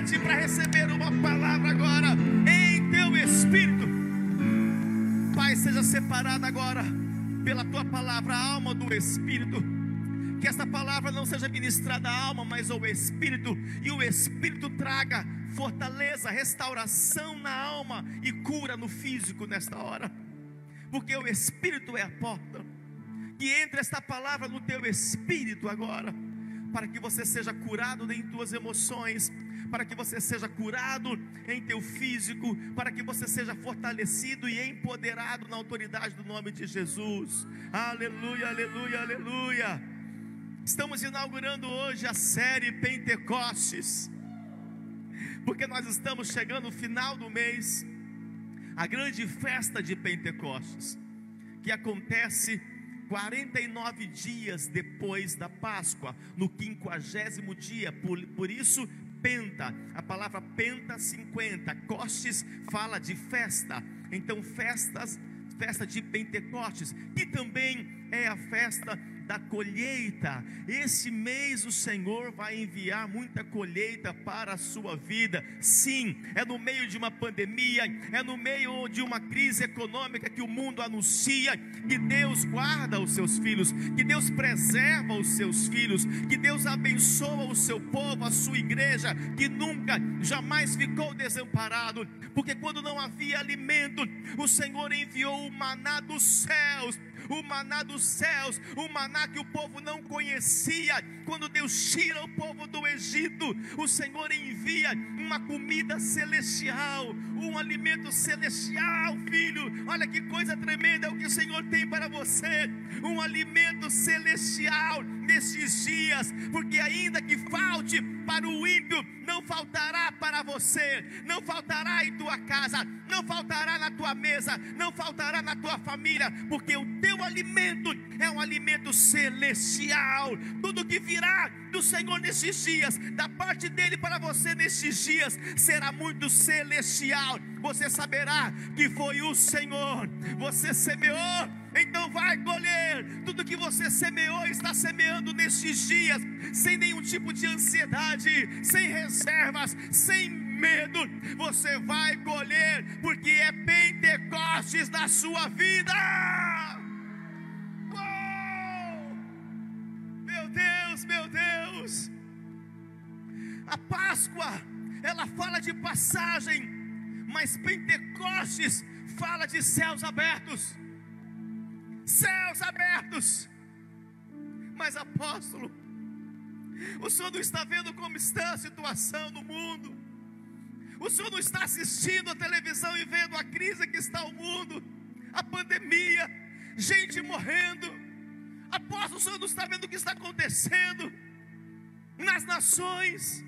para receber uma palavra agora em teu espírito. Pai, seja separada agora pela tua palavra a alma do espírito. Que esta palavra não seja ministrada à alma, mas ao espírito, e o espírito traga fortaleza, restauração na alma e cura no físico nesta hora. Porque o espírito é a porta. Que entre esta palavra no teu espírito agora para que você seja curado em tuas emoções, para que você seja curado em teu físico, para que você seja fortalecido e empoderado na autoridade do nome de Jesus. Aleluia, aleluia, aleluia. Estamos inaugurando hoje a série Pentecostes, porque nós estamos chegando no final do mês, a grande festa de Pentecostes, que acontece 49 dias depois da Páscoa, no quinquagésimo dia, por, por isso penta, a palavra penta 50, costes fala de festa, então festas, festa de Pentecostes, que também é a festa da colheita. Esse mês o Senhor vai enviar muita colheita para a sua vida. Sim, é no meio de uma pandemia, é no meio de uma crise econômica que o mundo anuncia que Deus guarda os seus filhos, que Deus preserva os seus filhos, que Deus abençoa o seu povo, a sua igreja, que nunca, jamais ficou desamparado, porque quando não havia alimento, o Senhor enviou o maná dos céus o maná dos céus, o maná que o povo não conhecia. Quando Deus tira o povo do Egito, o Senhor envia uma comida celestial, um alimento celestial, filho. Olha que coisa tremenda é o que o Senhor tem para você, um alimento celestial nesses dias, porque ainda que falte para o ímpio, não faltará para você, não faltará em tua casa, não faltará na tua mesa, não faltará na tua família, porque o teu alimento é um alimento celestial. Tudo que virá do Senhor nesses dias, da parte dele para você nesses dias, será muito celestial. Você saberá que foi o Senhor, você semeou então vai colher tudo que você semeou, está semeando nestes dias, sem nenhum tipo de ansiedade, sem reservas, sem medo. Você vai colher, porque é Pentecostes na sua vida. Fala de passagem, mas Pentecostes fala de céus abertos céus abertos. Mas apóstolo, o senhor não está vendo como está a situação no mundo. O senhor não está assistindo a televisão e vendo a crise que está o mundo, a pandemia, gente morrendo. Apóstolo, o senhor não está vendo o que está acontecendo nas nações.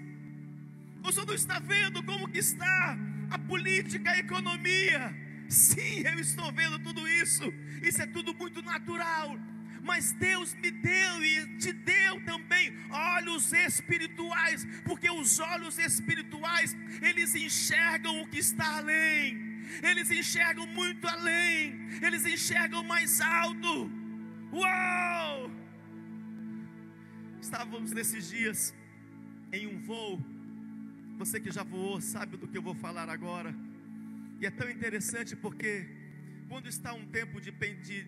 O senhor não está vendo como que está a política, a economia. Sim, eu estou vendo tudo isso. Isso é tudo muito natural. Mas Deus me deu e te deu também olhos espirituais, porque os olhos espirituais, eles enxergam o que está além. Eles enxergam muito além. Eles enxergam mais alto. Uau! Estávamos nesses dias em um voo. Você que já voou sabe do que eu vou falar agora e é tão interessante porque quando está um tempo de, de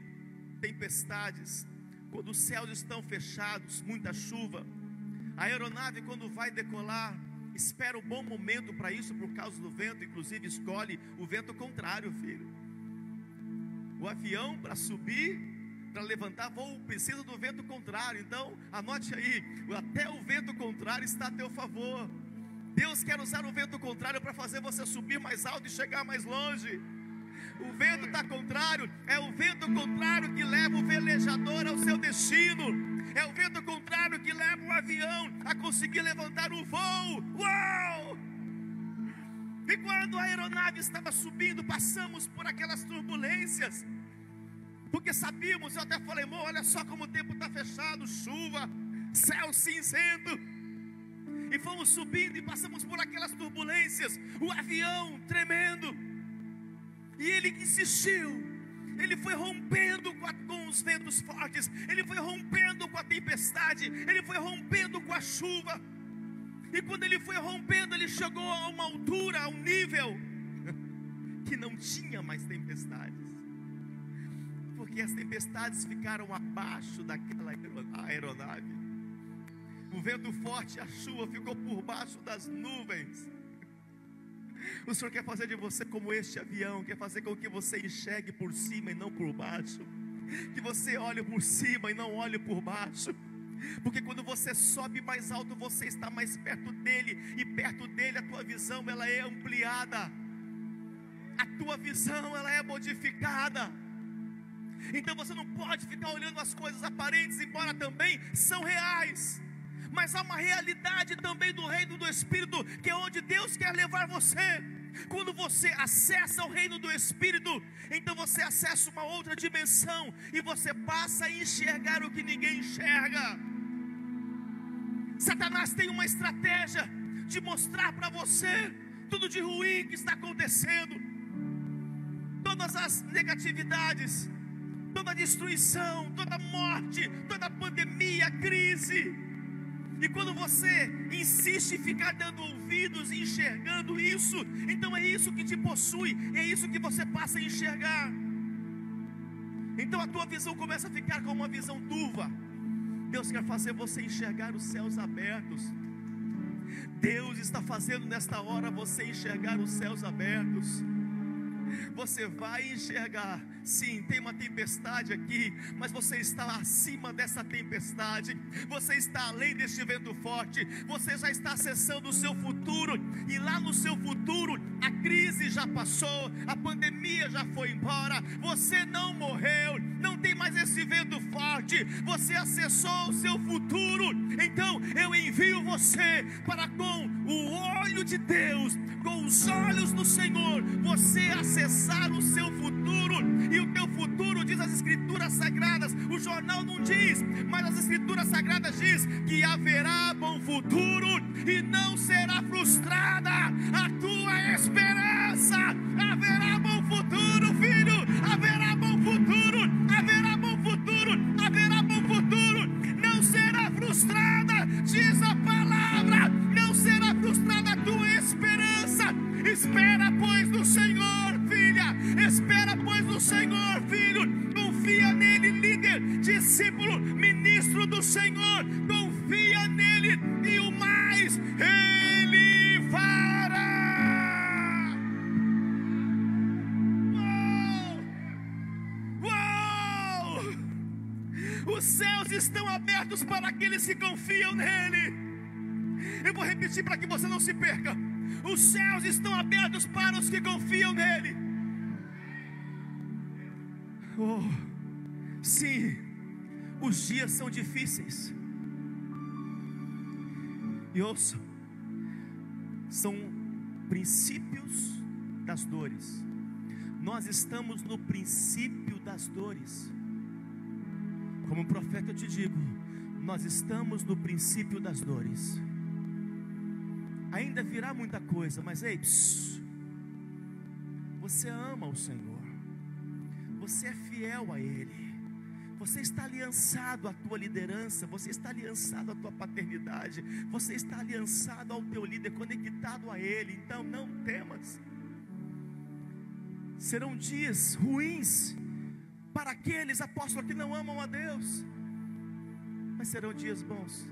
tempestades, quando os céus estão fechados, muita chuva, a aeronave quando vai decolar, espera um bom momento para isso por causa do vento, inclusive escolhe o vento contrário, filho. O avião para subir, para levantar voo precisa do vento contrário. Então, anote aí, até o vento contrário está a teu favor. Deus quer usar o vento contrário para fazer você subir mais alto e chegar mais longe. O vento está contrário, é o vento contrário que leva o velejador ao seu destino. É o vento contrário que leva o avião a conseguir levantar o voo. Uau! E quando a aeronave estava subindo, passamos por aquelas turbulências. Porque sabíamos, eu até falei, olha só como o tempo está fechado, chuva, céu cinzento e fomos subindo e passamos por aquelas turbulências, o avião tremendo, e ele insistiu, ele foi rompendo com, a, com, os ventos fortes, ele foi rompendo com a tempestade, ele foi rompendo com a chuva, E quando ele foi rompendo, ele chegou a uma altura, a um nível que não tinha mais tempestades. Porque as tempestades ficaram abaixo daquela aeronave. O vento forte, a chuva ficou por baixo das nuvens. O Senhor quer fazer de você como este avião, quer fazer com que você enxergue por cima e não por baixo, que você olhe por cima e não olhe por baixo. Porque quando você sobe mais alto, você está mais perto dele, e perto dele a tua visão ela é ampliada. A tua visão ela é modificada. Então você não pode ficar olhando as coisas aparentes, embora também são reais mas há uma realidade também do reino do Espírito, que é onde Deus quer levar você. Quando você acessa o reino do Espírito, então você acessa uma outra dimensão e você passa a enxergar o que ninguém enxerga. Satanás tem uma estratégia de mostrar para você tudo de ruim que está acontecendo, todas as negatividades, toda destruição, toda morte, toda pandemia, crise e quando você insiste em ficar dando ouvidos e enxergando isso, então é isso que te possui, é isso que você passa a enxergar. Então a tua visão começa a ficar como uma visão turva. Deus quer fazer você enxergar os céus abertos. Deus está fazendo nesta hora você enxergar os céus abertos. Você vai enxergar. Sim, tem uma tempestade aqui, mas você está acima dessa tempestade, você está além deste vento forte, você já está acessando o seu futuro, e lá no seu futuro a crise já passou, a pandemia já foi embora, você não morreu, não tem mais esse vento forte, você acessou o seu futuro, então eu envio você para com o olho de Deus, com os olhos do Senhor, você acessar o seu futuro e o teu futuro, diz as Escrituras Sagradas. O jornal não diz, mas as Escrituras Sagradas diz que haverá bom futuro e não será frustrada a tua esperança. Haverá bom futuro, filho. Haverá bom futuro. Frustrada, diz a palavra. Não será frustrada a tua esperança. Espera, pois, no Senhor, filha. Espera, pois, no Senhor, filho. Confia nele, líder, discípulo, ministro do Senhor. Confia nele e o mais ele fará. Os céus estão abertos para aqueles que confiam nele. Eu vou repetir para que você não se perca. Os céus estão abertos para os que confiam nele. Oh, sim, os dias são difíceis. E ouça, são princípios das dores. Nós estamos no princípio das dores. Como profeta eu te digo, nós estamos no princípio das dores. Ainda virá muita coisa, mas ei, psiu, você ama o Senhor, você é fiel a Ele, você está aliançado à tua liderança, você está aliançado à tua paternidade, você está aliançado ao teu líder, conectado a Ele, então não temas. Serão dias ruins para aqueles apóstolos que não amam a Deus, mas serão dias bons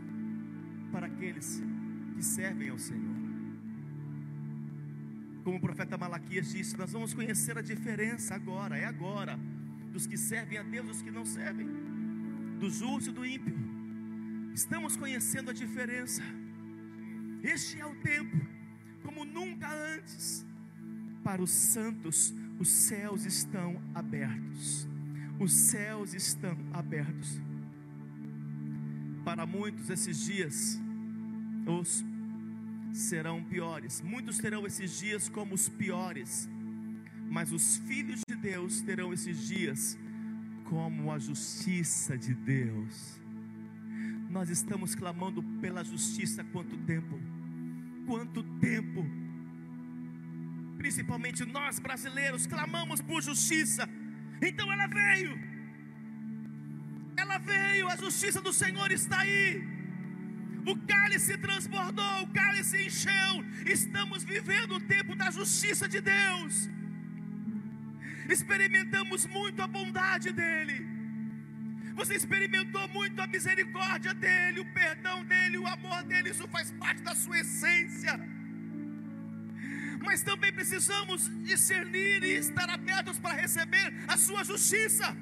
para aqueles que servem ao Senhor. Como o profeta Malaquias disse, nós vamos conhecer a diferença agora, é agora, dos que servem a Deus e dos que não servem, do justo e do ímpio. Estamos conhecendo a diferença. Este é o tempo, como nunca antes. Para os santos, os céus estão abertos. Os céus estão abertos. Para muitos, esses dias os serão piores. Muitos terão esses dias como os piores, mas os filhos de Deus terão esses dias como a justiça de Deus. Nós estamos clamando pela justiça há quanto tempo? Quanto tempo? Principalmente nós brasileiros clamamos por justiça. Então ela veio. Ela veio, a justiça do Senhor está aí. O cálice transbordou, o cálice encheu. Estamos vivendo o tempo da justiça de Deus. Experimentamos muito a bondade dEle. Você experimentou muito a misericórdia dEle, o perdão dEle, o amor dEle. Isso faz parte da sua essência. Mas também precisamos discernir e estar abertos para receber a sua justiça.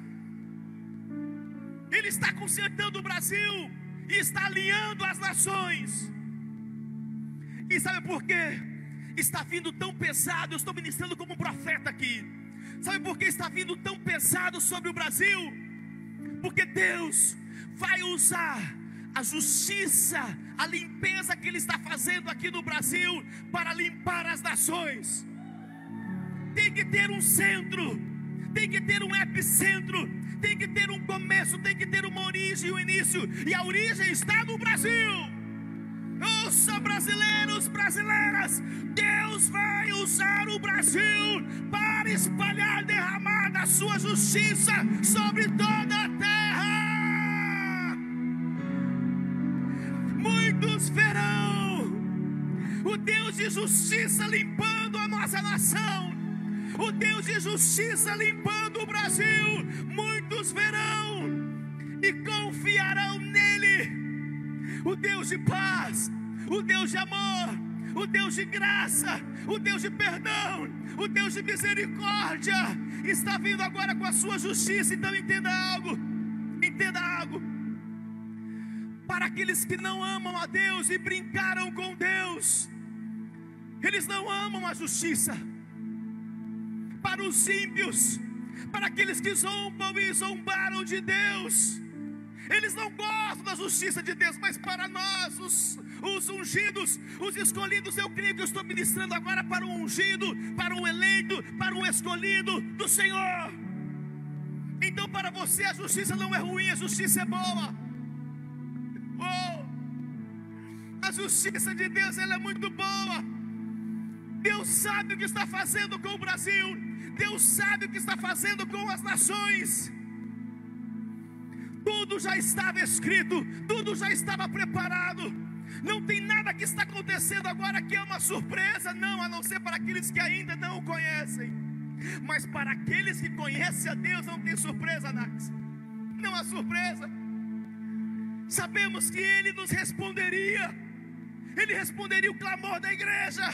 Ele está consertando o Brasil e está alinhando as nações. E sabe por quê? Está vindo tão pesado, eu estou ministrando como profeta aqui. Sabe por que está vindo tão pesado sobre o Brasil? Porque Deus vai usar a justiça, a limpeza que Ele está fazendo aqui no Brasil para limpar as nações. Tem que ter um centro, tem que ter um epicentro, tem que ter um começo, tem que ter uma origem e um início, e a origem está no Brasil. Ouça, brasileiros, brasileiras, Deus vai usar o Brasil para espalhar, derramar a sua justiça sobre toda a terra. Justiça limpando a nossa nação o Deus de justiça limpando o Brasil. Muitos verão e confiarão nele. O Deus de paz, o Deus de amor, o Deus de graça, o Deus de perdão, o Deus de misericórdia está vindo agora com a sua justiça. Então entenda algo, entenda algo. Para aqueles que não amam a Deus e brincaram com Deus, eles não amam a justiça para os ímpios, para aqueles que zombam e zombaram de Deus. Eles não gostam da justiça de Deus, mas para nós, os, os ungidos, os escolhidos, eu creio que eu estou ministrando agora para o ungido, para o eleito, para o escolhido do Senhor. Então, para você, a justiça não é ruim, a justiça é boa. Oh, a justiça de Deus ela é muito boa. Deus sabe o que está fazendo com o Brasil. Deus sabe o que está fazendo com as nações. Tudo já estava escrito, tudo já estava preparado. Não tem nada que está acontecendo agora que é uma surpresa, não, a não ser para aqueles que ainda não o conhecem. Mas para aqueles que conhecem a Deus, não tem surpresa, Nax. Não há surpresa. Sabemos que Ele nos responderia, Ele responderia o clamor da igreja.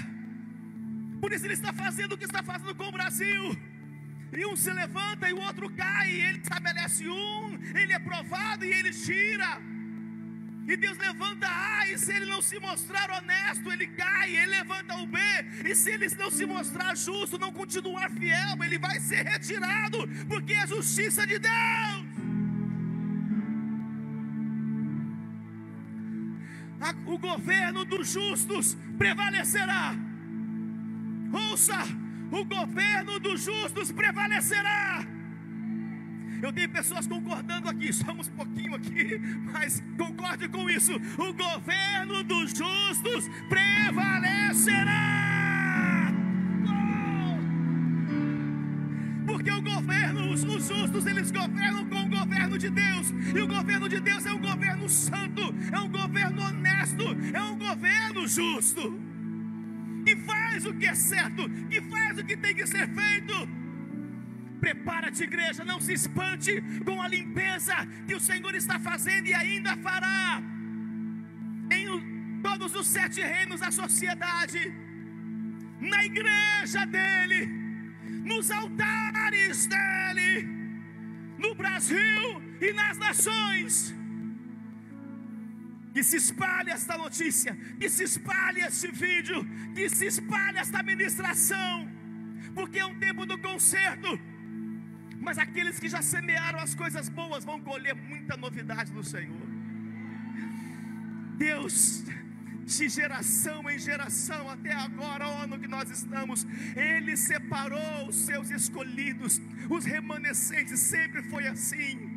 Por isso ele está fazendo o que está fazendo com o Brasil. E um se levanta e o outro cai, e ele estabelece um, ele é provado e ele tira. E Deus levanta A, e se ele não se mostrar honesto, ele cai, ele levanta o B, e se ele não se mostrar justo, não continuar fiel, ele vai ser retirado, porque é a justiça de Deus. O governo dos justos prevalecerá Ouça, o governo dos justos prevalecerá. Eu tenho pessoas concordando aqui, somos pouquinho aqui, mas concorde com isso. O governo dos justos prevalecerá. Oh! Porque o governo, os justos, eles governam com o governo de Deus, e o governo de Deus é um governo santo, é um governo honesto, é um governo justo faz o que é certo, que faz o que tem que ser feito. Prepara-te, igreja, não se espante com a limpeza que o Senhor está fazendo e ainda fará em todos os sete reinos da sociedade, na igreja dele, nos altares dele, no Brasil e nas nações que se espalhe esta notícia, que se espalhe este vídeo, que se espalhe esta ministração, porque é um tempo do conserto. Mas aqueles que já semearam as coisas boas vão colher muita novidade no Senhor. Deus, de geração em geração até agora, ano que nós estamos, Ele separou os seus escolhidos, os remanescentes, sempre foi assim.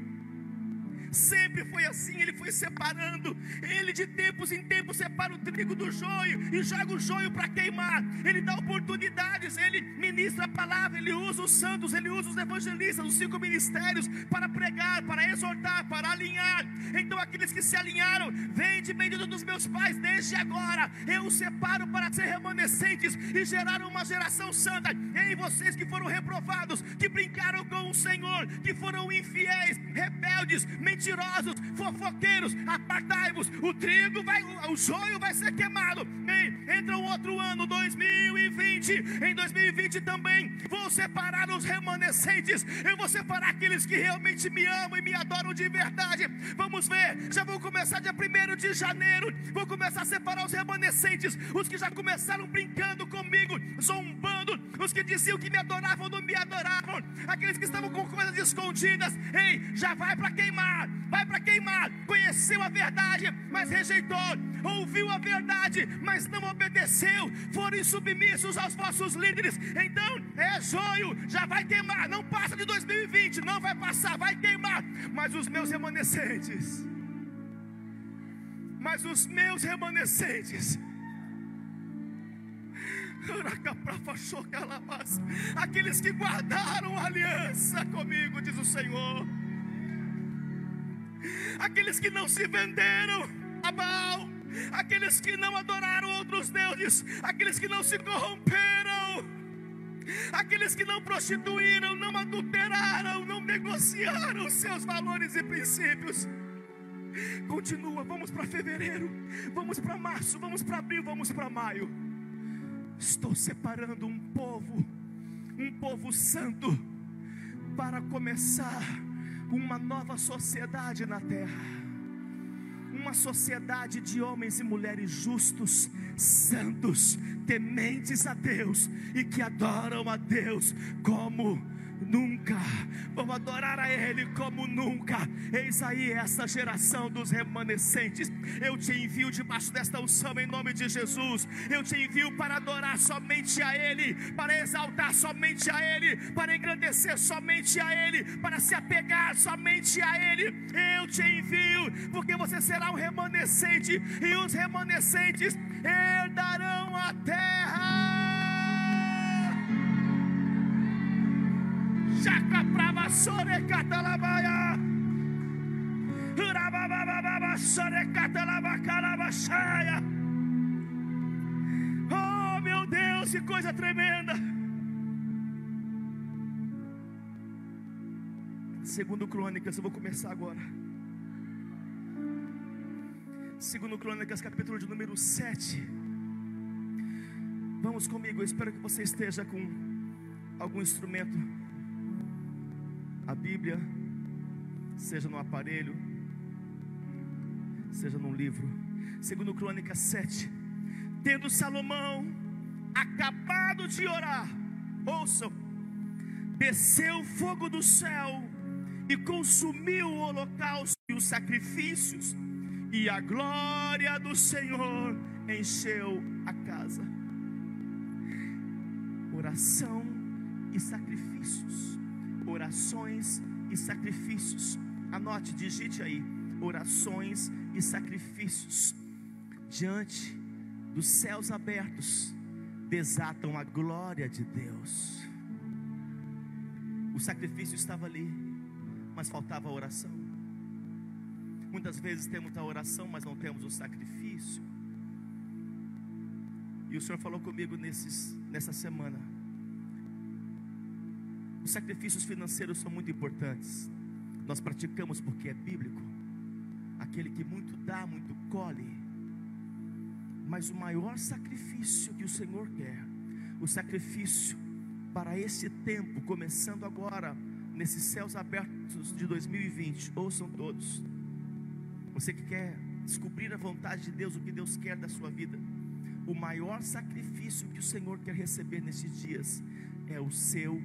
Sempre foi assim, ele foi separando. Ele de tempos em tempos separa o trigo do joio e joga o joio para queimar. Ele dá oportunidades, ele ministra palavra, Ele usa os santos, Ele usa os evangelistas, os cinco ministérios para pregar, para exortar, para alinhar. Então, aqueles que se alinharam, vem de bendito dos meus pais, desde agora eu os separo para ser remanescentes e gerar uma geração santa. Em vocês que foram reprovados, que brincaram com o Senhor, que foram infiéis, rebeldes, mentirosos, fofoqueiros, apartai-vos. O trigo vai, o joio vai ser queimado. Ei, entra um outro ano, 2020. Em 2020 também vou separar os remanescentes. Eu vou separar aqueles que realmente me amam e me adoram de verdade. Vamos ver, já vou começar dia 1 de janeiro. Vou começar a separar os remanescentes, os que já começaram brincando comigo, zombando, os que diziam que me adoravam, não me adoravam, aqueles que estavam com coisas escondidas. Ei, já vai para queimar, vai para queimar. Conheceu a verdade, mas rejeitou. Ouviu a verdade, mas não obedeceu. Foram insubmissos aos vossos líderes. Então é joio, já vai queimar. Não passa de 2020, não vai passar, vai queimar. Mas os meus remanescentes, mas os meus remanescentes Aqueles que guardaram a aliança comigo, diz o Senhor. Aqueles que não se venderam a Baal, aqueles que não adoraram outros deuses, aqueles que não se corromperam, aqueles que não prostituíram, não adulteraram, não negociaram seus valores e princípios. Continua, vamos para fevereiro, vamos para março, vamos para abril, vamos para maio. Estou separando um povo, um povo santo, para começar uma nova sociedade na terra. Uma sociedade de homens e mulheres justos, santos, tementes a Deus e que adoram a Deus como nunca. Vamos adorar a Ele como nunca. Eis aí essa geração dos remanescentes. Eu te envio debaixo desta unção em nome de Jesus. Eu te envio para adorar somente a Ele, para exaltar somente a Ele, para engrandecer somente a Ele, para se apegar somente a Ele. Eu te envio, porque você será um remanescente, e os remanescentes herdarão a terra. Oh meu Deus, que coisa tremenda. Segundo Crônicas, eu vou começar agora. Segundo Crônicas, capítulo de número 7. Vamos comigo, eu espero que você esteja com algum instrumento a Bíblia, seja no aparelho, seja num livro. Segundo Crônica 7, tendo Salomão acabado de orar, ouçam, desceu fogo do céu e consumiu o holocausto e os sacrifícios, e a glória do Senhor encheu a casa. Oração e sacrifícios orações e sacrifícios. Anote, digite aí: orações e sacrifícios. Diante dos céus abertos, desatam a glória de Deus. O sacrifício estava ali, mas faltava a oração. Muitas vezes temos a oração, mas não temos o sacrifício. E o Senhor falou comigo nesses, nessa semana os sacrifícios financeiros são muito importantes. Nós praticamos porque é bíblico. Aquele que muito dá, muito colhe. Mas o maior sacrifício que o Senhor quer, o sacrifício para esse tempo, começando agora, nesses céus abertos de 2020, ouçam todos. Você que quer descobrir a vontade de Deus, o que Deus quer da sua vida, o maior sacrifício que o Senhor quer receber nesses dias é o seu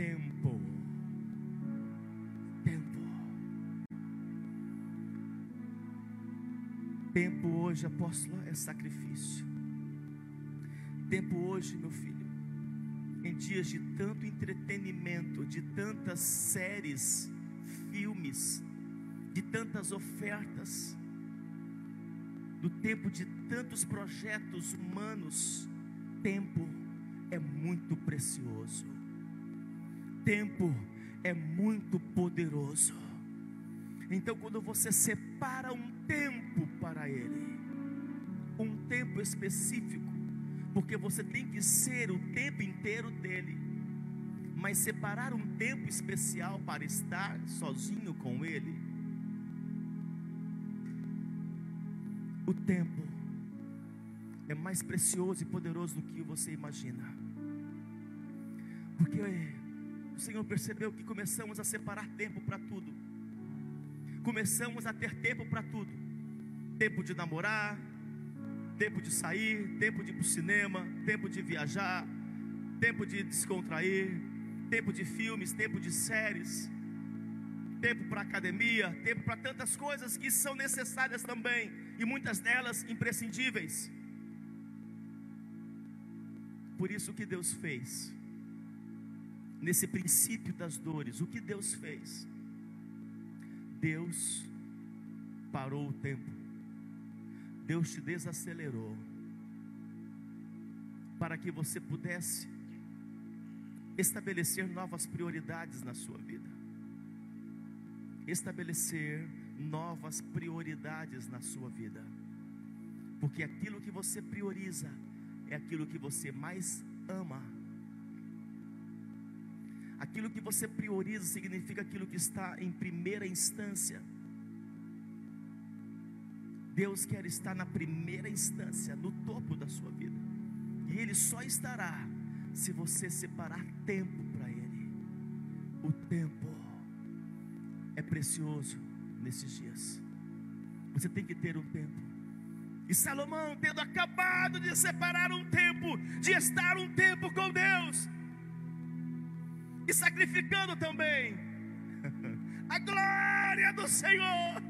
tempo. Tempo. Tempo hoje, apóstolo, é sacrifício. Tempo hoje, meu filho, em dias de tanto entretenimento, de tantas séries, filmes, de tantas ofertas, do tempo de tantos projetos humanos, tempo é muito precioso. Tempo é muito poderoso. Então, quando você separa um tempo para Ele, um tempo específico, porque você tem que ser o tempo inteiro dele, mas separar um tempo especial para estar sozinho com Ele, o tempo é mais precioso e poderoso do que você imagina, porque o Senhor percebeu que começamos a separar tempo para tudo, começamos a ter tempo para tudo. Tempo de namorar, tempo de sair, tempo de ir para o cinema, tempo de viajar, tempo de descontrair, tempo de filmes, tempo de séries, tempo para academia, tempo para tantas coisas que são necessárias também e muitas delas imprescindíveis. Por isso que Deus fez, nesse princípio das dores, o que Deus fez? Deus parou o tempo, Deus te desacelerou, para que você pudesse estabelecer novas prioridades na sua vida. Estabelecer novas prioridades na sua vida. Porque aquilo que você prioriza é aquilo que você mais ama. Aquilo que você prioriza significa aquilo que está em primeira instância. Deus quer estar na primeira instância, no topo da sua vida. E Ele só estará se você separar tempo para Ele. O tempo é precioso nesses dias. Você tem que ter um tempo. E Salomão, tendo acabado de separar um tempo, de estar um tempo com Deus, e sacrificando também a glória do Senhor,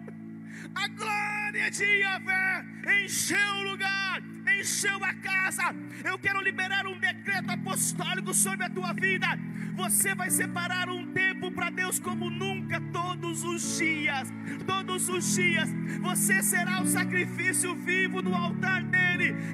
a glória de Yahvé encheu o lugar, encheu a casa. Eu quero liberar um decreto apostólico sobre a tua vida. Você vai separar um tempo para Deus como nunca, todos os dias. Todos os dias, você será o sacrifício vivo no altar dele.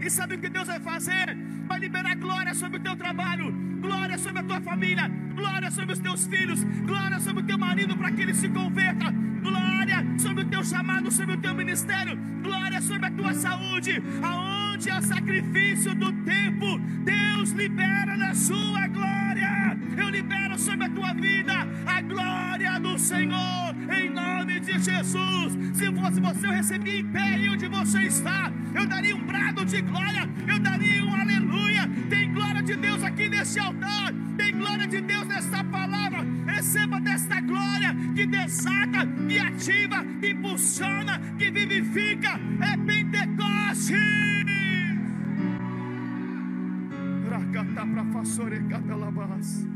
E sabe o que Deus vai fazer? Vai liberar glória sobre o teu trabalho, glória sobre a tua família, glória sobre os teus filhos, glória sobre o teu marido para que ele se converta, glória sobre o teu chamado, sobre o teu ministério, glória sobre a tua saúde. Aonde há sacrifício do tempo, Deus libera na sua glória. Eu libero sobre a tua vida a glória do Senhor, em nome de Jesus. Se fosse você, eu recebia em pé onde você está, eu daria um brado de glória, eu daria um aleluia. Tem glória de Deus aqui nesse altar, tem glória de Deus nessa palavra. Receba desta glória que desata, que ativa, que impulsiona, que vivifica. É Pentecostes. Racata para façore catalabás.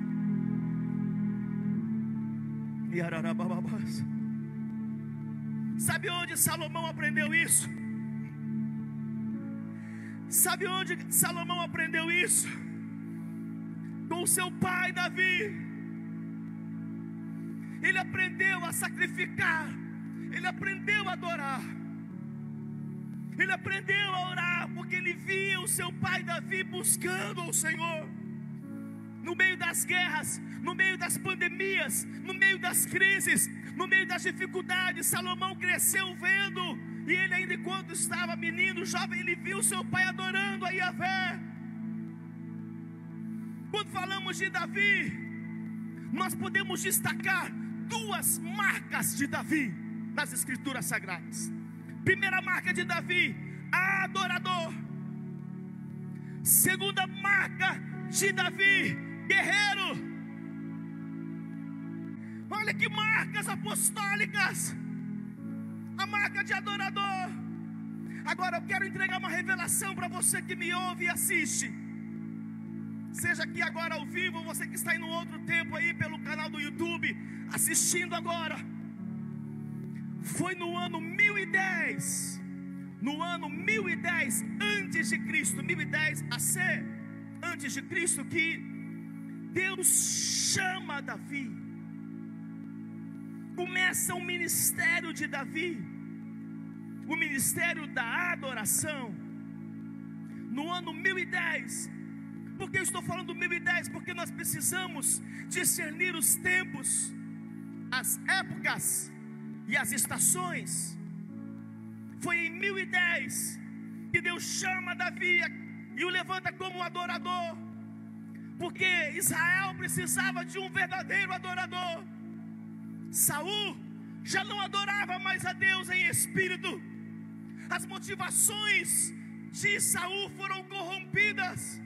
Sabe onde Salomão aprendeu isso? Sabe onde Salomão aprendeu isso? Com seu pai Davi. Ele aprendeu a sacrificar, ele aprendeu a adorar, ele aprendeu a orar, porque ele via o seu pai Davi buscando o Senhor. No meio das guerras, no meio das pandemias, no meio das crises, no meio das dificuldades, Salomão cresceu vendo, e ele ainda quando estava menino, jovem, ele viu seu pai adorando a Yahvé. Quando falamos de Davi, nós podemos destacar duas marcas de Davi nas escrituras sagradas. Primeira marca de Davi, adorador. Segunda marca de Davi, guerreiro. Olha que marcas apostólicas. A marca de adorador. Agora eu quero entregar uma revelação para você que me ouve e assiste. Seja aqui agora ao vivo, você que está em um outro tempo aí pelo canal do YouTube, assistindo agora. Foi no ano 1010, no ano 1010 antes de Cristo, 1010 AC, antes de Cristo, que Deus chama Davi. Começa o ministério de Davi, o ministério da adoração. No ano 1010, Por que eu estou falando 1010? Porque nós precisamos discernir os tempos, as épocas e as estações. Foi em 1010 que Deus chama Davi e o levanta como um adorador, porque Israel precisava de um verdadeiro adorador. Saul já não adorava mais a Deus em espírito. As motivações de Saul foram corrompidas.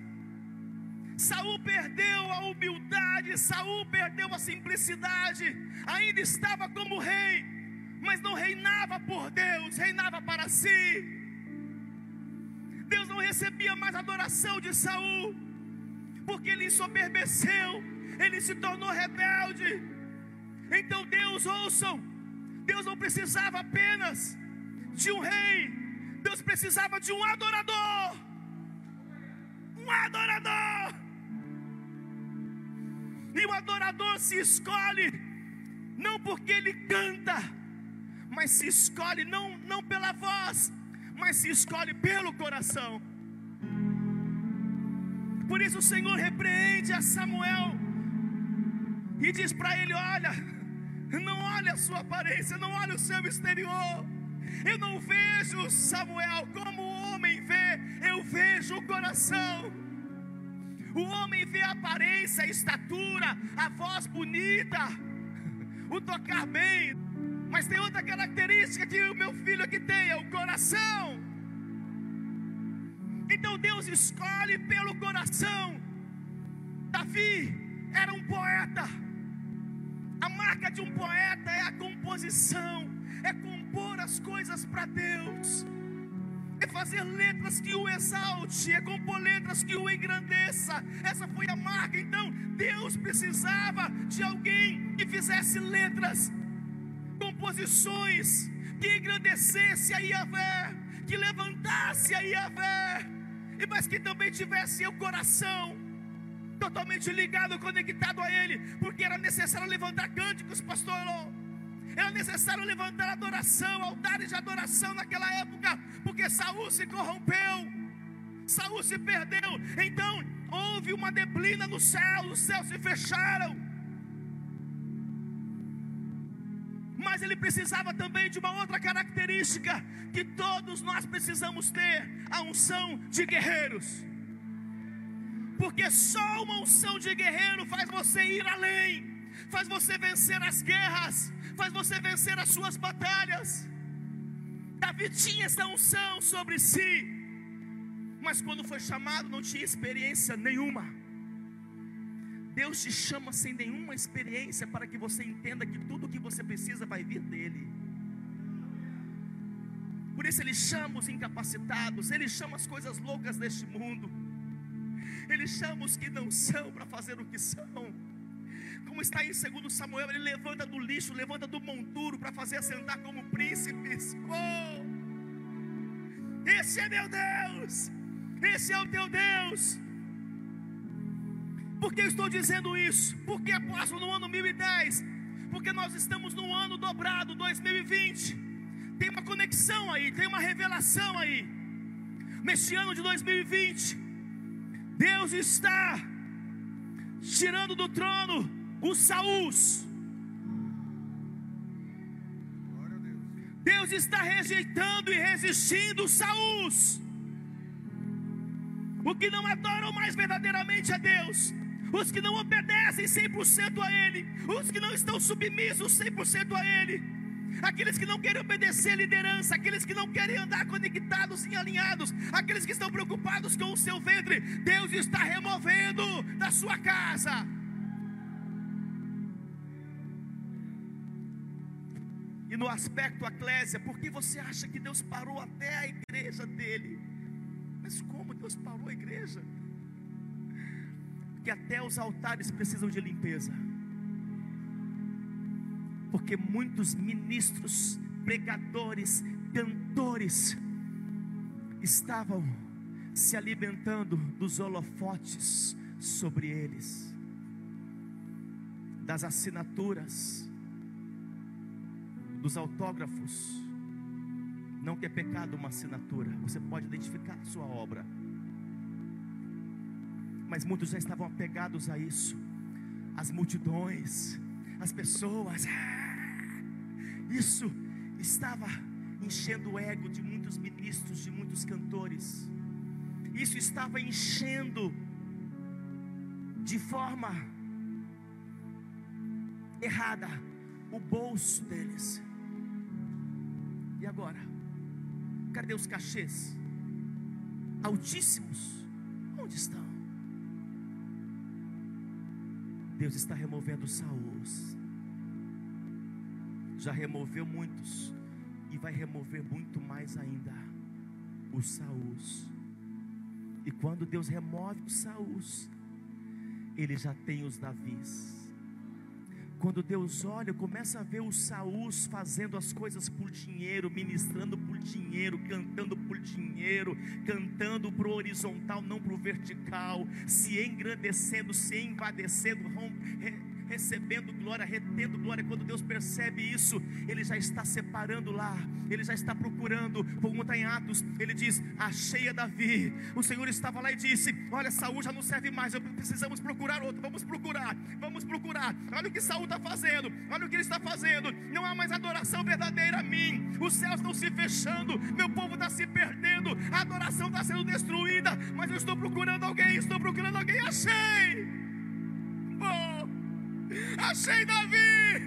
Saul perdeu a humildade, Saul perdeu a simplicidade. Ainda estava como rei, mas não reinava por Deus, reinava para si. Deus não recebia mais adoração de Saul, porque ele ensoberbeceu, ele se tornou rebelde. Então Deus, ouçam, Deus não precisava apenas de um rei, Deus precisava de um adorador. Um adorador. E o adorador se escolhe não porque ele canta, mas se escolhe não, não pela voz, mas se escolhe pelo coração. Por isso o Senhor repreende a Samuel e diz para ele: Olha, não olhe a sua aparência, não olhe o seu exterior. Eu não vejo Samuel como o homem vê, eu vejo o coração. O homem vê a aparência, a estatura, a voz bonita, o tocar bem, mas tem outra característica que o meu filho aqui tem: é o coração. Então Deus escolhe pelo coração. Davi era um poeta a marca de um poeta é a composição, é compor as coisas para Deus, é fazer letras que o exalte, é compor letras que o engrandeça. Essa foi a marca. Então, Deus precisava de alguém que fizesse letras, composições, que engrandecesse a Iavé, que levantasse a Iavé, mas que também tivesse o coração totalmente ligado, conectado a Ele, porque era necessário levantar cânticos, pastor. Era necessário levantar adoração, altares de adoração naquela época, porque Saul se corrompeu, Saul se perdeu. Então houve uma neblina no céu, os céus se fecharam. Mas ele precisava também de uma outra característica que todos nós precisamos ter: a unção de guerreiros porque só uma unção de guerreiro faz você ir além, faz você vencer as guerras, faz você vencer as suas batalhas. Davi tinha essa unção sobre si, mas quando foi chamado não tinha experiência nenhuma. Deus te chama sem nenhuma experiência para que você entenda que tudo o que você precisa vai vir dele. Por isso ele chama os incapacitados, ele chama as coisas loucas deste mundo. Ele chama os que não são para fazer o que são. Como está em 2 Samuel, ele levanta do lixo, levanta do monturo para fazer assentar como príncipes. Oh! Esse é meu Deus, esse é o teu Deus. Por que eu estou dizendo isso? Porque apóstolo no ano 1010, porque nós estamos no ano dobrado 2020. Tem uma conexão aí, tem uma revelação aí. Neste ano de 2020, Deus está tirando do trono os Saús. Deus está rejeitando e resistindo os Saús. O que não adoram mais verdadeiramente a Deus, os que não obedecem 100% a Ele, os que não estão submissos 100% a Ele aqueles que não querem obedecer a liderança, aqueles que não querem andar conectados e alinhados, aqueles que estão preocupados com o seu ventre, Deus está removendo da sua casa. E no aspecto eclésia, por que você acha que Deus parou até a igreja dele? Mas como Deus parou a igreja? Porque até os altares precisam de limpeza porque muitos ministros, pregadores, cantores estavam se alimentando dos holofotes sobre eles, das assinaturas, dos autógrafos. Não que é pecado uma assinatura, você pode identificar a sua obra. Mas muitos já estavam apegados a isso. As multidões, as pessoas, ah, isso estava enchendo o ego de muitos ministros, de muitos cantores. Isso estava enchendo de forma errada o bolso deles. E agora? Cadê os cachês? Altíssimos. Onde estão? Deus está removendo Saús. Já removeu muitos e vai remover muito mais ainda os Saús. E quando Deus remove os Saús, ele já tem os Davis. Quando Deus olha, começa a ver os Saús fazendo as coisas por dinheiro, ministrando por dinheiro, cantando por dinheiro, cantando para o horizontal, não para o vertical, se engrandecendo, se envadecendo, recebendo glória, retendo glória. Quando Deus percebe isso, Ele já está separando lá, Ele já está procurando. Por conta em Atos, Ele diz: Achei a Davi. O Senhor estava lá e disse: Olha, Saúl já não serve mais, precisamos procurar outro. Vamos procurar, vamos procurar. Olha o que Saúl está fazendo, olha o que ele está fazendo. Não há mais adoração verdadeira a mim. Os céus estão se fechando, meu povo está se perdendo, a adoração está sendo destruída. Mas eu estou procurando alguém, estou procurando alguém, achei. Achei Davi,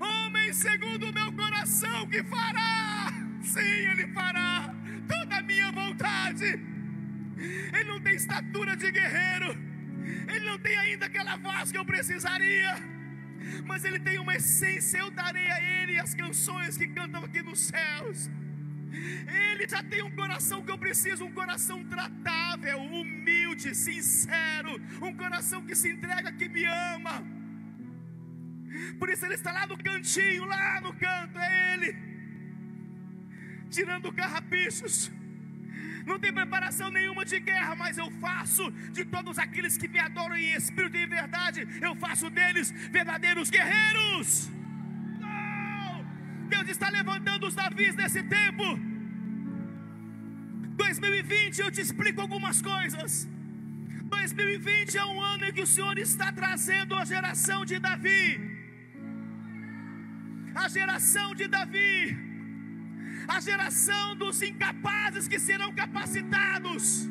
homem segundo o meu coração, que fará, sim, ele fará toda a minha vontade. Ele não tem estatura de guerreiro, ele não tem ainda aquela voz que eu precisaria, mas ele tem uma essência. Eu darei a ele as canções que cantam aqui nos céus. Ele já tem um coração que eu preciso, um coração tratável, humilde, sincero, um coração que se entrega, que me ama. Por isso ele está lá no cantinho, lá no canto, é ele, tirando carrapichos. Não tem preparação nenhuma de guerra, mas eu faço de todos aqueles que me adoram em espírito e em verdade, eu faço deles verdadeiros guerreiros. Deus está levantando os Davis desse tempo. 2020 eu te explico algumas coisas. 2020 é um ano em que o Senhor está trazendo a geração de Davi. A geração de Davi. A geração dos incapazes que serão capacitados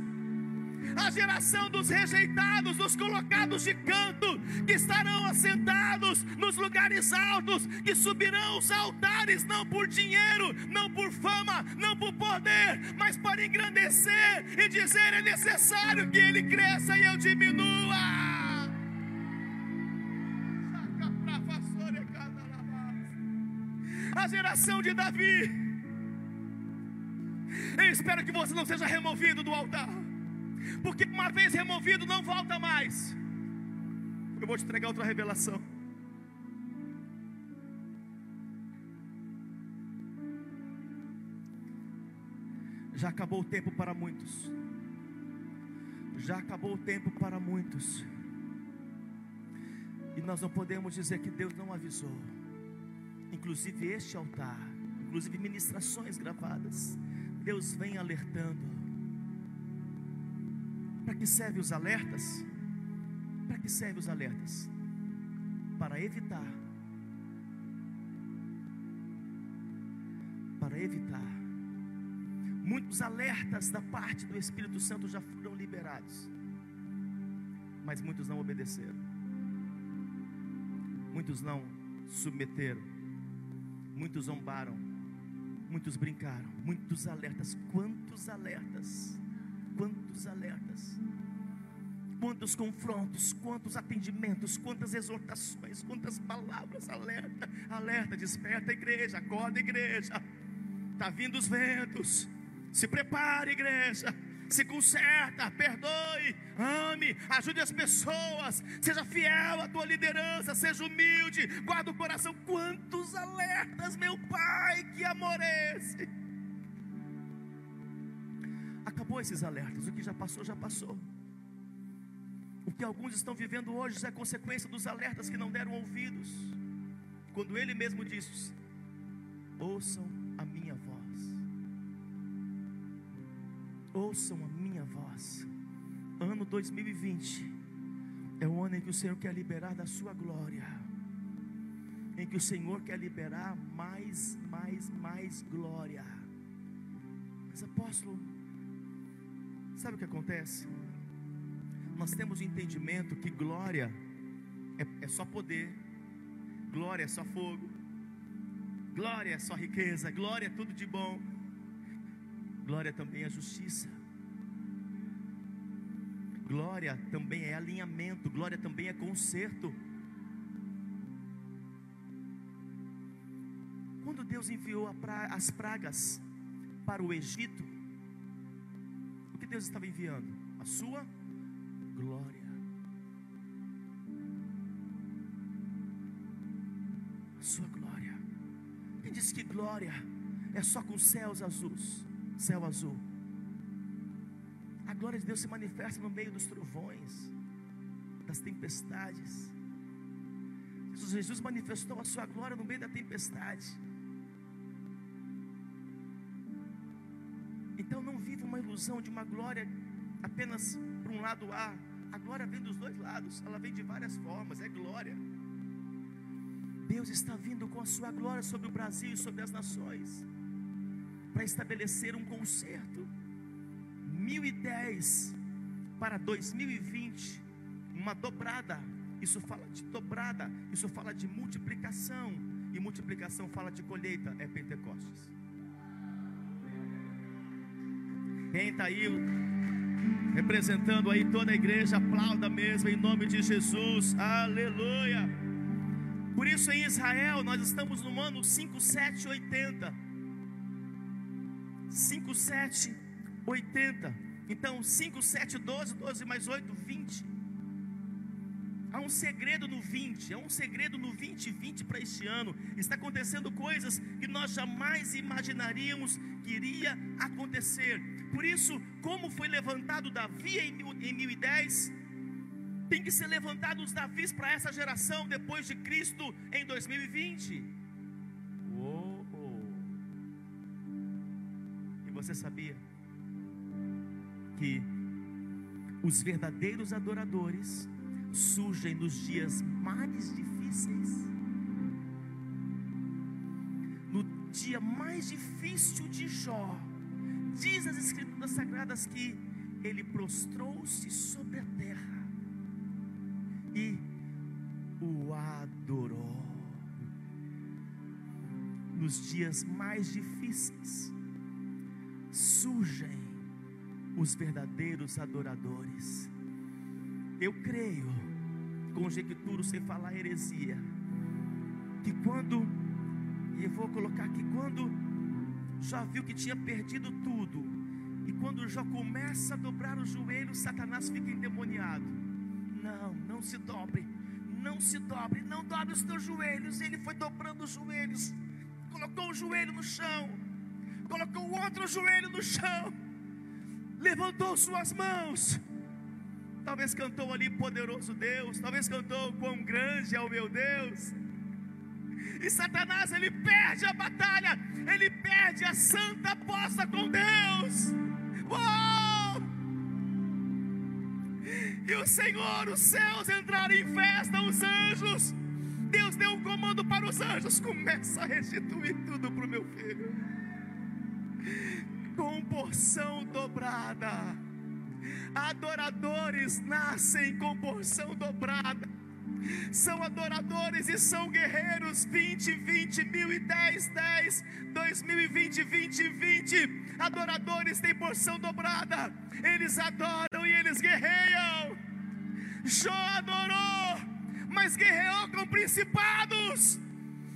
a geração dos rejeitados, dos colocados de canto, que estarão assentados nos lugares altos, que subirão os altares, não por dinheiro, não por fama, não por poder, mas para engrandecer e dizer: é necessário que ele cresça e eu diminua. A geração de Davi. Eu espero que você não seja removido do altar porque uma vez removido não volta mais. Eu vou te entregar outra revelação. Já acabou o tempo para muitos. Já acabou o tempo para muitos. E nós não podemos dizer que Deus não avisou. Inclusive este altar, inclusive ministrações gravadas. Deus vem alertando para que serve os alertas? Para que serve os alertas? Para evitar. Para evitar. Muitos alertas da parte do Espírito Santo já foram liberados. Mas muitos não obedeceram. Muitos não submeteram. Muitos zombaram. Muitos brincaram. Muitos alertas. Quantos alertas? Quantos alertas, quantos confrontos, quantos atendimentos, quantas exortações, quantas palavras, alerta, alerta, desperta a igreja, acorda a igreja, está vindo os ventos, se prepare, igreja, se conserta, perdoe, ame, ajude as pessoas, seja fiel à tua liderança, seja humilde, guarda o coração. Quantos alertas, meu Pai, que amor é esse? Acabou esses alertas, o que já passou, já passou. O que alguns estão vivendo hoje é consequência dos alertas que não deram ouvidos. Quando ele mesmo disse: Ouçam a minha voz. Ouçam a minha voz. ano 2020 é o ano em que o Senhor quer liberar da sua glória, em que o Senhor quer liberar mais, mais, mais glória. Mas apóstolo, sabe o que acontece? Nós temos o entendimento que glória é, é só poder, glória é só fogo, glória é só riqueza, glória é tudo de bom, glória também é justiça. Glória também é alinhamento, glória também é conserto. Quando Deus enviou pra, as pragas para o Egito, Deus estava enviando? A sua glória. A sua glória. Quem disse que glória é só com céus azuis, céu azul? A glória de Deus se manifesta no meio dos trovões, das tempestades. Jesus manifestou a sua glória no meio da tempestade. Então não viva uma ilusão de uma glória apenas para um lado A. A glória vem dos dois lados, ela vem de várias formas, é glória. Deus está vindo com a sua glória sobre o Brasil e sobre as nações, para estabelecer um conserto 2010 para 2020, uma dobrada. Isso fala de dobrada, isso fala de multiplicação, e multiplicação fala de colheita, é Pentecostes. Quem está aí representando aí toda a igreja, aplauda mesmo em nome de Jesus, aleluia. Por isso em Israel nós estamos no ano 5780. 5780. 80. Então, 5, 7, 12, 12 mais 8, 20. Há um segredo no 20, há um segredo no 2020 para este ano. Está acontecendo coisas que nós jamais imaginaríamos que iria acontecer. Por isso, como foi levantado Davi em 1010, tem que ser levantado os Davis para essa geração depois de Cristo em 2020. Oh, oh. E você sabia? que os verdadeiros adoradores surgem nos dias mais difíceis. No dia mais difícil de Jó, diz as Escrituras Sagradas que ele prostrou-se sobre a terra e o adorou. Nos dias mais difíceis surgem os verdadeiros adoradores. Eu creio, conjecturo sem falar heresia, que quando, e eu vou colocar aqui, quando já viu que tinha perdido tudo, e quando já começa a dobrar os joelhos, Satanás fica endemoniado. Não, não se dobre, não se dobre, não dobre os teus joelhos. Ele foi dobrando os joelhos, colocou o joelho no chão, colocou o outro joelho no chão levantou suas mãos. Talvez cantou ali, poderoso Deus. Talvez cantou, quão grande é o meu Deus. E Satanás, ele perde a batalha. Ele perde a santa aposta com Deus. Uou! E o Senhor, os céus entraram em festa, os anjos. Deus deu um comando para os anjos: começa a restituir tudo para o meu filho com porção dobrada. Adoradores nascem com porção dobrada. São adoradores e são guerreiros 20, 20, 1010, 10, 2020, 20, 20. Adoradores têm porção dobrada. Eles adoram e eles guerreiam. Jó adorou, mas guerreou com principados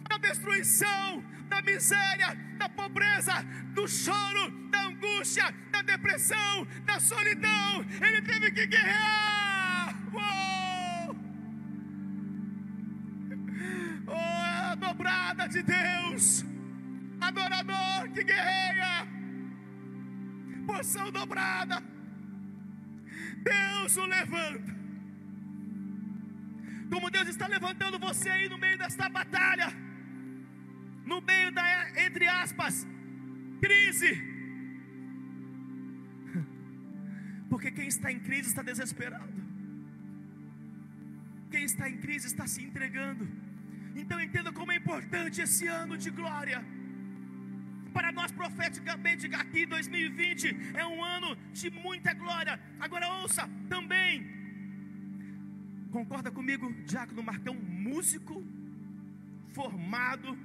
da destruição, da miséria, da pobreza, do choro, da angústia, da depressão, da solidão. Ele teve que guerrear. Oh, a dobrada de Deus, adorador que guerreia, porção dobrada. Deus o levanta. Como Deus está levantando você aí no meio desta batalha no meio da, entre aspas, crise. Porque quem está em crise está desesperado. Quem está em crise está se entregando. Então entenda como é importante esse ano de glória. Para nós profeticamente aqui 2020 é um ano de muita glória. Agora ouça também. Concorda comigo, Diácono Marcão, músico formado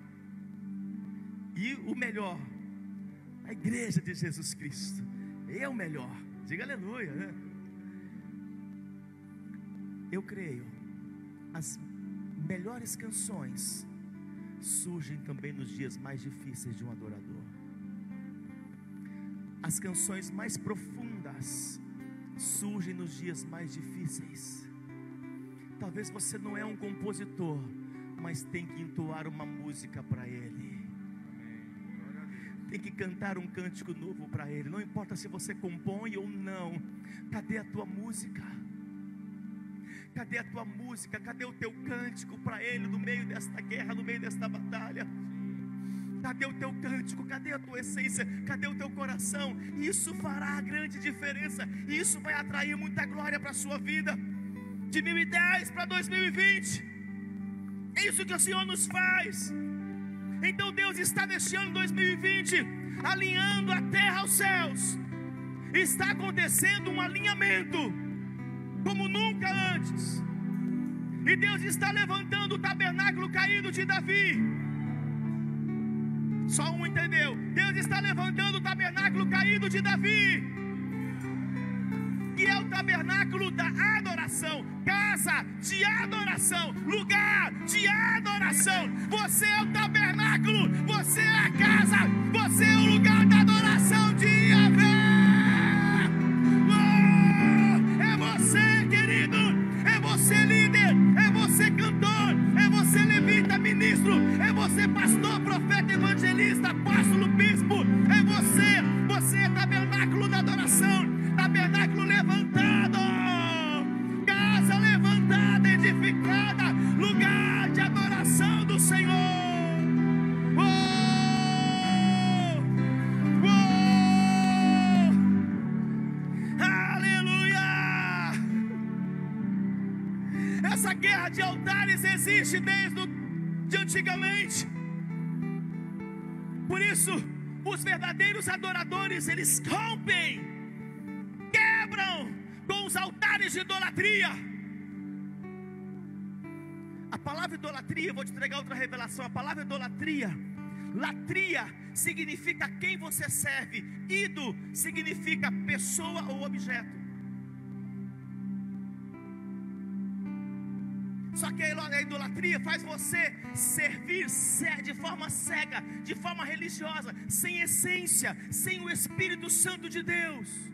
e o melhor, a igreja de Jesus Cristo. É o melhor. Diga aleluia, né? Eu creio, as melhores canções surgem também nos dias mais difíceis de um adorador. As canções mais profundas surgem nos dias mais difíceis. Talvez você não é um compositor, mas tem que entoar uma música para Ele. Tem que cantar um cântico novo para Ele. Não importa se você compõe ou não. Cadê a tua música? Cadê a tua música? Cadê o teu cântico para Ele no meio desta guerra, no meio desta batalha? Cadê o teu cântico? Cadê a tua essência? Cadê o teu coração? Isso fará a grande diferença. Isso vai atrair muita glória para a sua vida. De 2010 para 2020. É isso que o Senhor nos faz. Então Deus está neste ano 2020 alinhando a terra aos céus. Está acontecendo um alinhamento como nunca antes. E Deus está levantando o tabernáculo caído de Davi. Só um entendeu. Deus está levantando o tabernáculo caído de Davi. Tabernáculo da adoração, casa de adoração, lugar de adoração. Você é o tabernáculo, você é a casa, você é o lugar da adoração de Yahvé. Oh, é você, querido, é você, líder, é você, cantor, é você, levita, ministro, é você, pastor, profeta, evangelista, apóstolo, bispo, é você, você é tabernáculo da adoração, tabernáculo levantado, casa levantada, edificada, lugar de adoração do Senhor. Oh, oh! Essa guerra de altares existe desde o, de antigamente. Por isso, os verdadeiros adoradores, eles rompem, quebram com os altares de idolatria. A palavra idolatria, vou te entregar outra revelação. A palavra idolatria, latria, significa quem você serve, ido significa pessoa ou objeto. Só que a idolatria faz você servir de forma cega, de forma religiosa, sem essência, sem o Espírito Santo de Deus.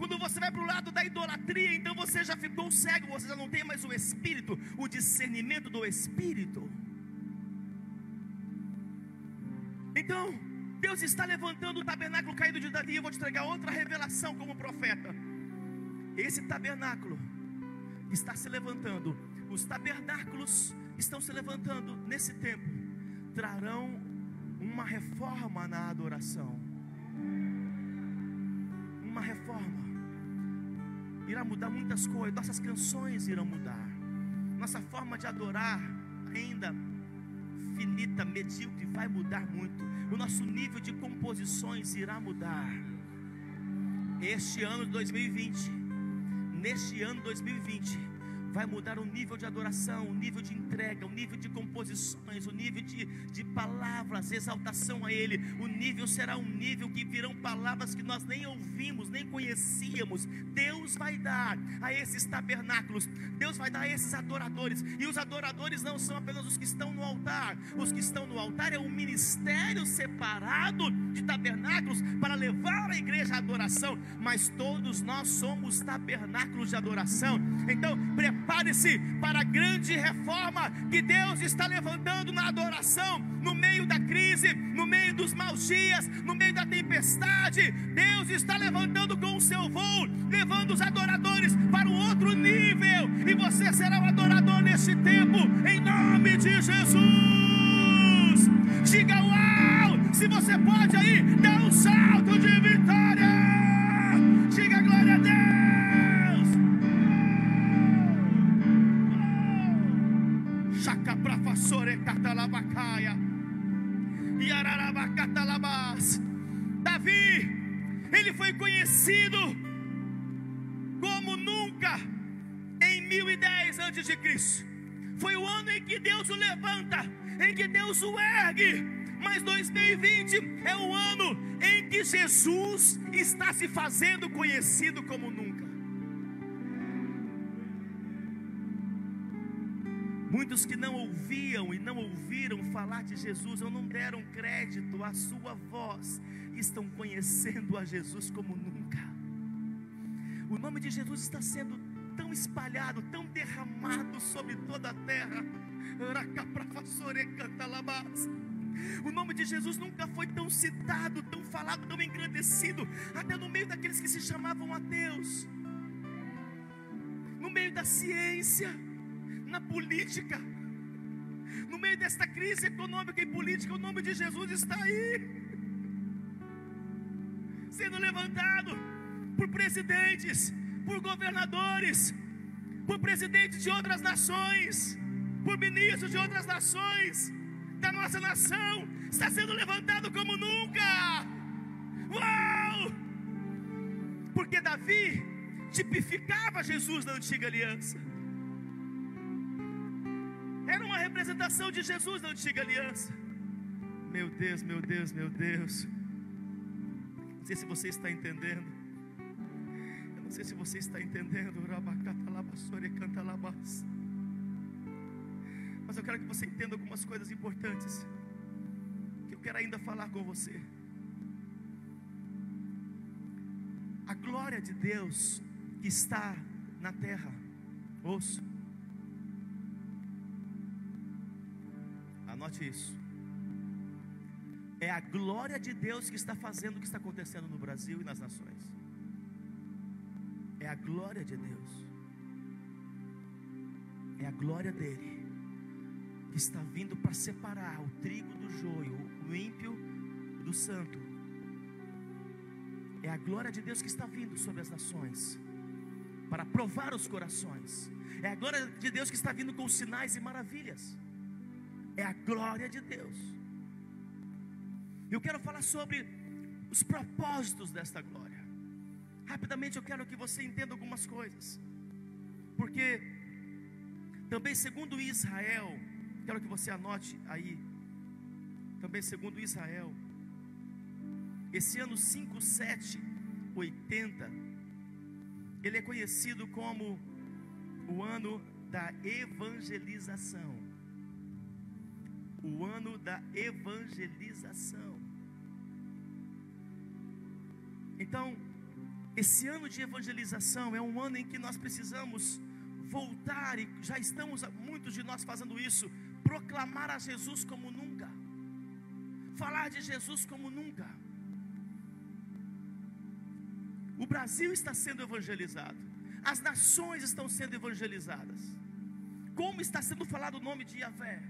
Quando você vai para o lado da idolatria, então você já ficou cego, você já não tem mais o Espírito, o discernimento do Espírito. Então, Deus está levantando o tabernáculo caído de Davi. Eu vou te entregar outra revelação como profeta. Esse tabernáculo está se levantando, os tabernáculos estão se levantando nesse tempo, trarão uma reforma na adoração. Uma reforma irá mudar muitas coisas, nossas canções irão mudar, nossa forma de adorar ainda finita, medíocre, vai mudar muito, o nosso nível de composições irá mudar. Este ano de 2020 neste ano 2020 vai mudar o nível de adoração, o nível de entrega, o nível de composições, o nível de, de palavras, exaltação a Ele. O nível será um nível que virão palavras que nós nem ouvimos, nem conhecíamos. Deus vai dar a esses tabernáculos, Deus vai dar a esses adoradores. E os adoradores não são apenas os que estão no altar, os que estão no altar é um ministério separado de tabernáculos para levar a igreja à adoração. Mas todos nós somos tabernáculos de adoração. Então, prepare Prepare-se para a grande reforma que Deus está levantando na adoração, no meio da crise, no meio dos maus dias, no meio da tempestade. Deus está levantando com o seu voo, levando os adoradores para um outro nível, e você será o adorador neste tempo, em nome de Jesus. Diga uau! Se você pode aí, dá um salto de vitória. Diga glória E. Davi, ele foi conhecido como nunca em 1010 antes de Cristo. Foi o ano em que Deus o levanta, em que Deus o ergue. Mas 2020 é o ano em que Jesus está se fazendo conhecido como nunca. Muitos que não ouviam e não ouviram falar de Jesus, ou não deram crédito à sua voz, estão conhecendo a Jesus como nunca. O nome de Jesus está sendo tão espalhado, tão derramado sobre toda a terra. O nome de Jesus nunca foi tão citado, tão falado, tão engrandecido, até no meio daqueles que se chamavam ateus, no meio da ciência, na política, no meio desta crise econômica e política, o nome de Jesus está aí sendo levantado por presidentes, por governadores, por presidentes de outras nações, por ministros de outras nações, da nossa nação, está sendo levantado como nunca. Uau! Porque Davi tipificava Jesus na antiga aliança. Era uma representação de Jesus na antiga aliança. Meu Deus, meu Deus, meu Deus sei se você está entendendo. Eu não sei se você está entendendo. Mas eu quero que você entenda algumas coisas importantes. Que eu quero ainda falar com você. A glória de Deus está na terra. Ouça. Anote isso. É a glória de Deus que está fazendo o que está acontecendo no Brasil e nas nações. É a glória de Deus. É a glória dele que está vindo para separar o trigo do joio, o ímpio do santo. É a glória de Deus que está vindo sobre as nações para provar os corações. É a glória de Deus que está vindo com sinais e maravilhas. É a glória de Deus. Eu quero falar sobre os propósitos desta glória. Rapidamente eu quero que você entenda algumas coisas. Porque também segundo Israel, quero que você anote aí. Também segundo Israel, esse ano 5780 ele é conhecido como o ano da evangelização. O ano da evangelização. Então, esse ano de evangelização é um ano em que nós precisamos voltar, e já estamos, muitos de nós fazendo isso, proclamar a Jesus como nunca, falar de Jesus como nunca. O Brasil está sendo evangelizado, as nações estão sendo evangelizadas. Como está sendo falado o nome de Yahvé?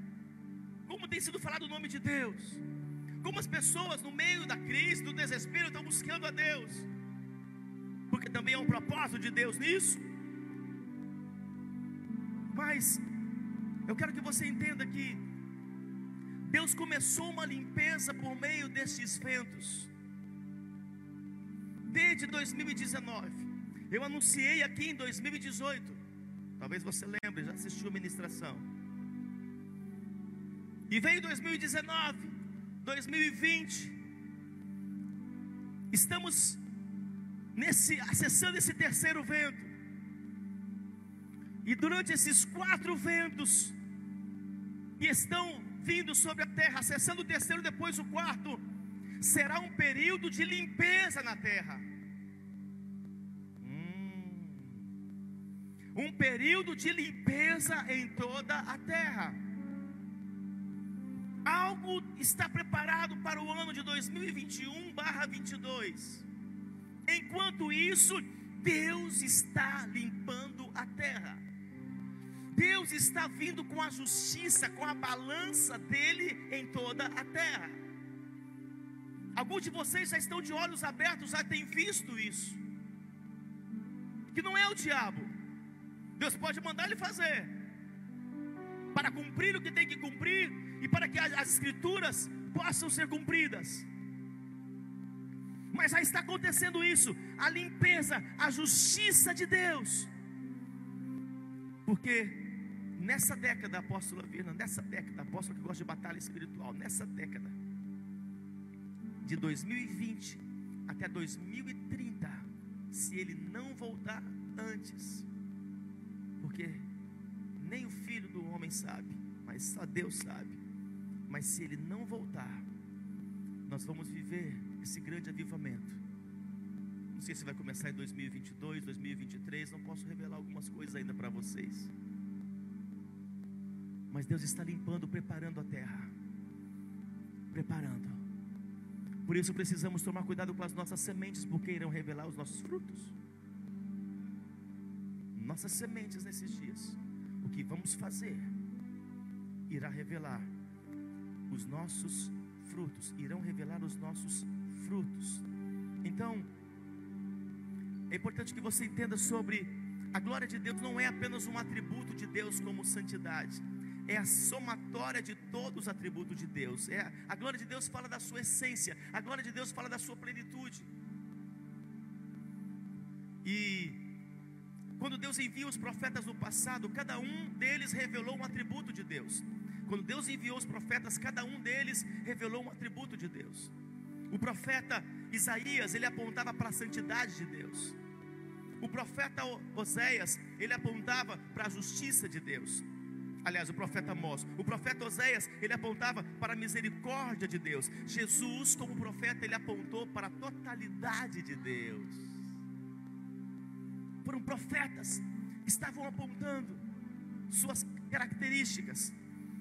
Como tem sido falado o nome de Deus? Como as pessoas no meio da crise, do desespero, estão buscando a Deus. Porque também é um propósito de Deus nisso. Mas eu quero que você entenda que Deus começou uma limpeza por meio destes ventos. Desde 2019. Eu anunciei aqui em 2018. Talvez você lembre, já assistiu a ministração. E veio 2019. 2020. Estamos nesse acessando esse terceiro vento. E durante esses quatro ventos que estão vindo sobre a terra, acessando o terceiro, depois o quarto, será um período de limpeza na terra. Hum. Um período de limpeza em toda a terra. Algo está preparado para o ano de 2021/22. Enquanto isso, Deus está limpando a terra. Deus está vindo com a justiça, com a balança dele em toda a terra. Alguns de vocês já estão de olhos abertos, já têm visto isso. Que não é o diabo. Deus pode mandar ele fazer para cumprir o que tem que cumprir e para que as escrituras possam ser cumpridas. Mas já está acontecendo isso, a limpeza, a justiça de Deus. Porque nessa década, apóstola Virna, nessa década, apóstolo que gosta de batalha espiritual, nessa década, de 2020 até 2030, se ele não voltar antes, porque nem o filho do homem sabe, mas só Deus sabe. Mas se ele não voltar, nós vamos viver esse grande avivamento. Não sei se vai começar em 2022, 2023, não posso revelar algumas coisas ainda para vocês. Mas Deus está limpando, preparando a terra. Preparando. Por isso precisamos tomar cuidado com as nossas sementes, porque irão revelar os nossos frutos. Nossas sementes nesses dias. O que vamos fazer irá revelar os nossos frutos, irão revelar os nossos frutos. Então, é importante que você entenda sobre a glória de Deus não é apenas um atributo de Deus como santidade, é a somatória de todos os atributos de Deus. É a, a glória de Deus fala da sua essência, a glória de Deus fala da sua plenitude. E quando Deus envia os profetas no passado, cada um deles revelou um atributo de Deus. Quando Deus enviou os profetas, cada um deles revelou um atributo de Deus. O profeta Isaías, ele apontava para a santidade de Deus. O profeta Oséias, ele apontava para a justiça de Deus. Aliás, o profeta Amós, o profeta Oséias, ele apontava para a misericórdia de Deus. Jesus, como profeta, ele apontou para a totalidade de Deus. Foram profetas estavam apontando suas características.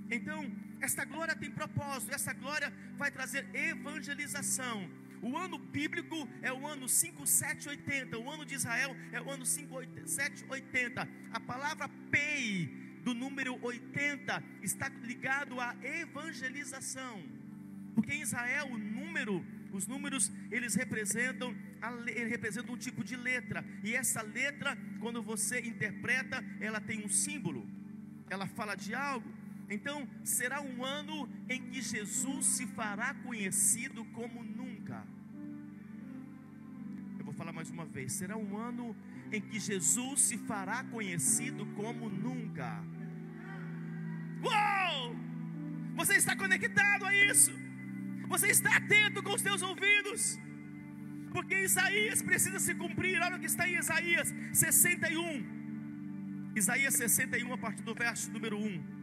Então, esta glória tem propósito, essa glória vai trazer evangelização. O ano bíblico é o ano 5780, o ano de Israel é o ano 5780. A palavra PEI, do número 80, está ligado à evangelização. Porque em Israel o número, os números, eles representam, representam um tipo de letra. E essa letra, quando você interpreta, ela tem um símbolo. Ela fala de algo. Então, será um ano em que Jesus se fará conhecido como nunca. Eu vou falar mais uma vez: será um ano em que Jesus se fará conhecido como nunca. Uou! Você está conectado a isso? Você está atento com os seus ouvidos? Porque Isaías precisa se cumprir. Olha o que está em Isaías 61. Isaías 61, a partir do verso número 1.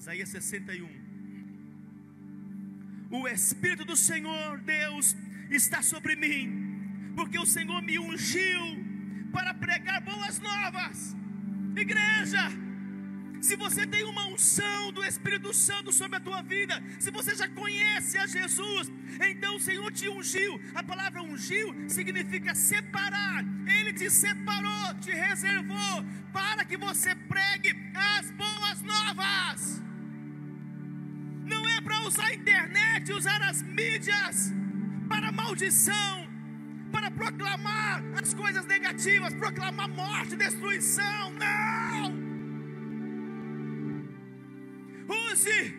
Isaías 61. O Espírito do Senhor Deus está sobre mim, porque o Senhor me ungiu para pregar boas novas. Igreja, se você tem uma unção do Espírito Santo sobre a tua vida, se você já conhece a Jesus, então o Senhor te ungiu. A palavra ungiu significa separar. Ele te separou, te reservou para que você pregue as boas novas para usar a internet, usar as mídias para maldição, para proclamar as coisas negativas, proclamar morte, destruição. Não! Use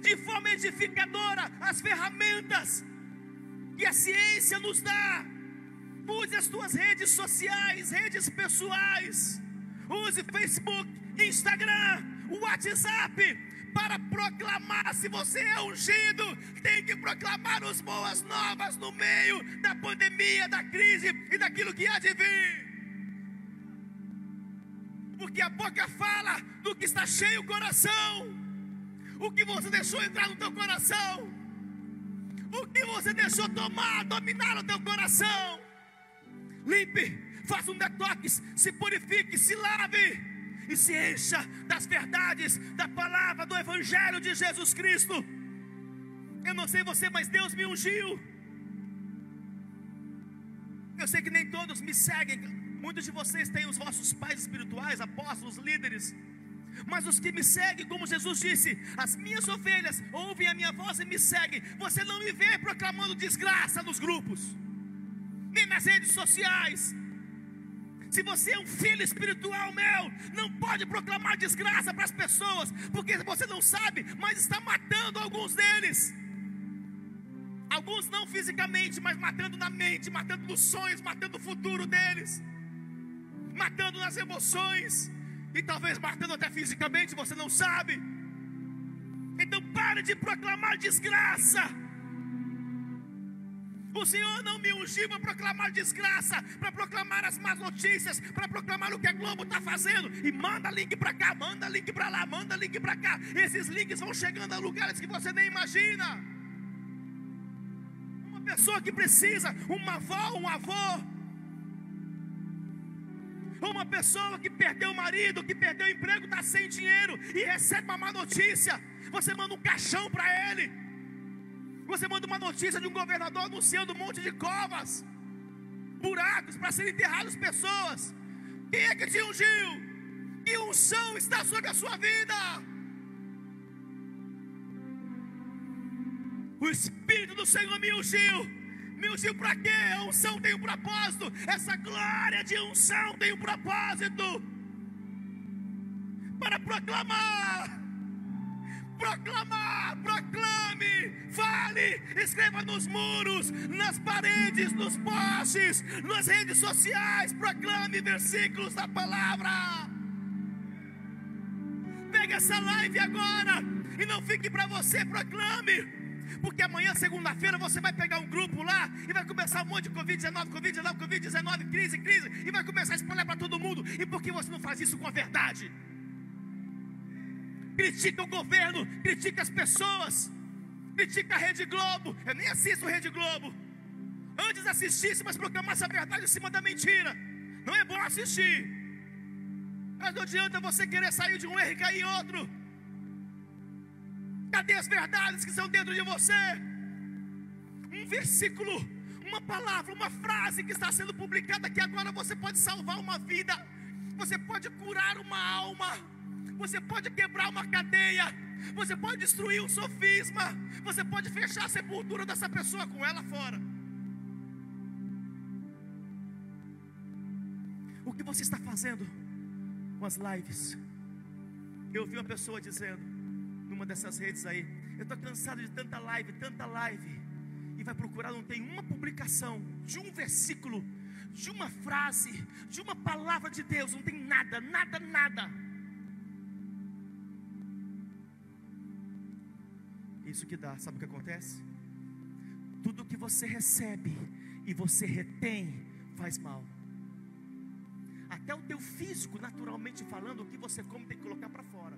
de forma edificadora as ferramentas que a ciência nos dá. Use as tuas redes sociais, redes pessoais. Use Facebook, Instagram, WhatsApp para proclamar. Se você é ungido, tem que proclamar as boas novas no meio da pandemia, da crise e daquilo que há de vir. Porque a boca fala do que está cheio o coração. O que você deixou entrar no teu coração. O que você deixou tomar, dominar o teu coração. Limpe, faça um detox, se purifique, se lave e se encha das verdades da palavra do Evangelho de Jesus Cristo. Eu não sei você, mas Deus me ungiu. Eu sei que nem todos me seguem. Muitos de vocês têm os vossos pais espirituais, apóstolos, líderes. Mas os que me seguem, como Jesus disse, as minhas ovelhas ouvem a minha voz e me seguem. Você não me vê proclamando desgraça nos grupos, me nas redes sociais. Se você é um filho espiritual meu, não pode proclamar desgraça para as pessoas, porque você não sabe, mas está matando alguns deles. Alguns não fisicamente, mas matando na mente, matando nos sonhos, matando o futuro deles, matando nas emoções, e talvez matando até fisicamente, você não sabe. Então pare de proclamar desgraça. O Senhor não me ungiu para proclamar desgraça, para proclamar as más notícias, para proclamar o que a Globo está fazendo. E manda link para cá, manda link para lá, manda link para cá. Esses links vão chegando a lugares que você nem imagina. Uma pessoa que precisa, uma avó, um avô. Uma pessoa que perdeu o marido, que perdeu o emprego, está sem dinheiro e recebe uma má notícia. Você manda um caixão para ele. Você manda uma notícia de um governador anunciando um monte de covas, buracos para serem enterradas pessoas. Quem é que te ungiu? Que unção está sobre a sua vida? O Espírito do Senhor me ungiu. Me ungiu para quê? A unção tem um propósito. Essa glória de unção tem um propósito. Para proclamar proclamar, proclame, fale, escreva nos muros, nas paredes, nos postes, nas redes sociais, proclame versículos da palavra. Pega essa live agora e não fique para você, proclame. Porque amanhã, segunda-feira, você vai pegar um grupo lá e vai começar um monte de Covid-19, Covid-19, Covid-19, crise, crise, e vai começar a espalhar para todo mundo. E por que você não faz isso com a verdade? Critica o governo, critica as pessoas, critica a Rede Globo. Eu nem assisto Rede Globo. Antes assistisse, mas proclamasse a verdade em cima da mentira. Não é bom assistir. Mas não adianta você querer sair de um erro e cair em outro. Cadê as verdades que são dentro de você? Um versículo, uma palavra, uma frase que está sendo publicada que agora você pode salvar uma vida, você pode curar uma alma você pode quebrar uma cadeia, você pode destruir um sofisma, você pode fechar a sepultura dessa pessoa com ela fora. O que você está fazendo com as lives? Eu vi uma pessoa dizendo, numa dessas redes aí, eu estou cansado de tanta live, tanta live, e vai procurar, não tem uma publicação de um versículo, de uma frase, de uma palavra de Deus, não tem nada, nada, nada. Isso que dá, sabe o que acontece? Tudo que você recebe e você retém faz mal. Até o teu físico, naturalmente falando, o que você come tem que colocar para fora.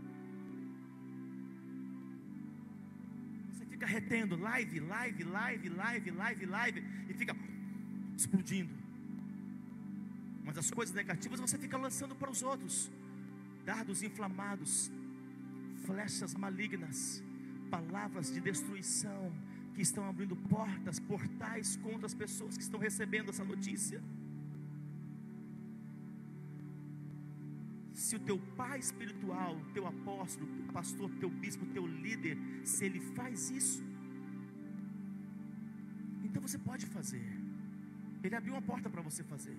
Você fica retendo live, live, live, live, live, live e fica explodindo. Mas as coisas negativas você fica lançando para os outros. Dardos inflamados, flechas malignas palavras de destruição que estão abrindo portas, portais contra as pessoas que estão recebendo essa notícia. Se o teu pai espiritual, teu apóstolo, teu pastor, teu bispo, teu líder, se ele faz isso, então você pode fazer. Ele abriu uma porta para você fazer.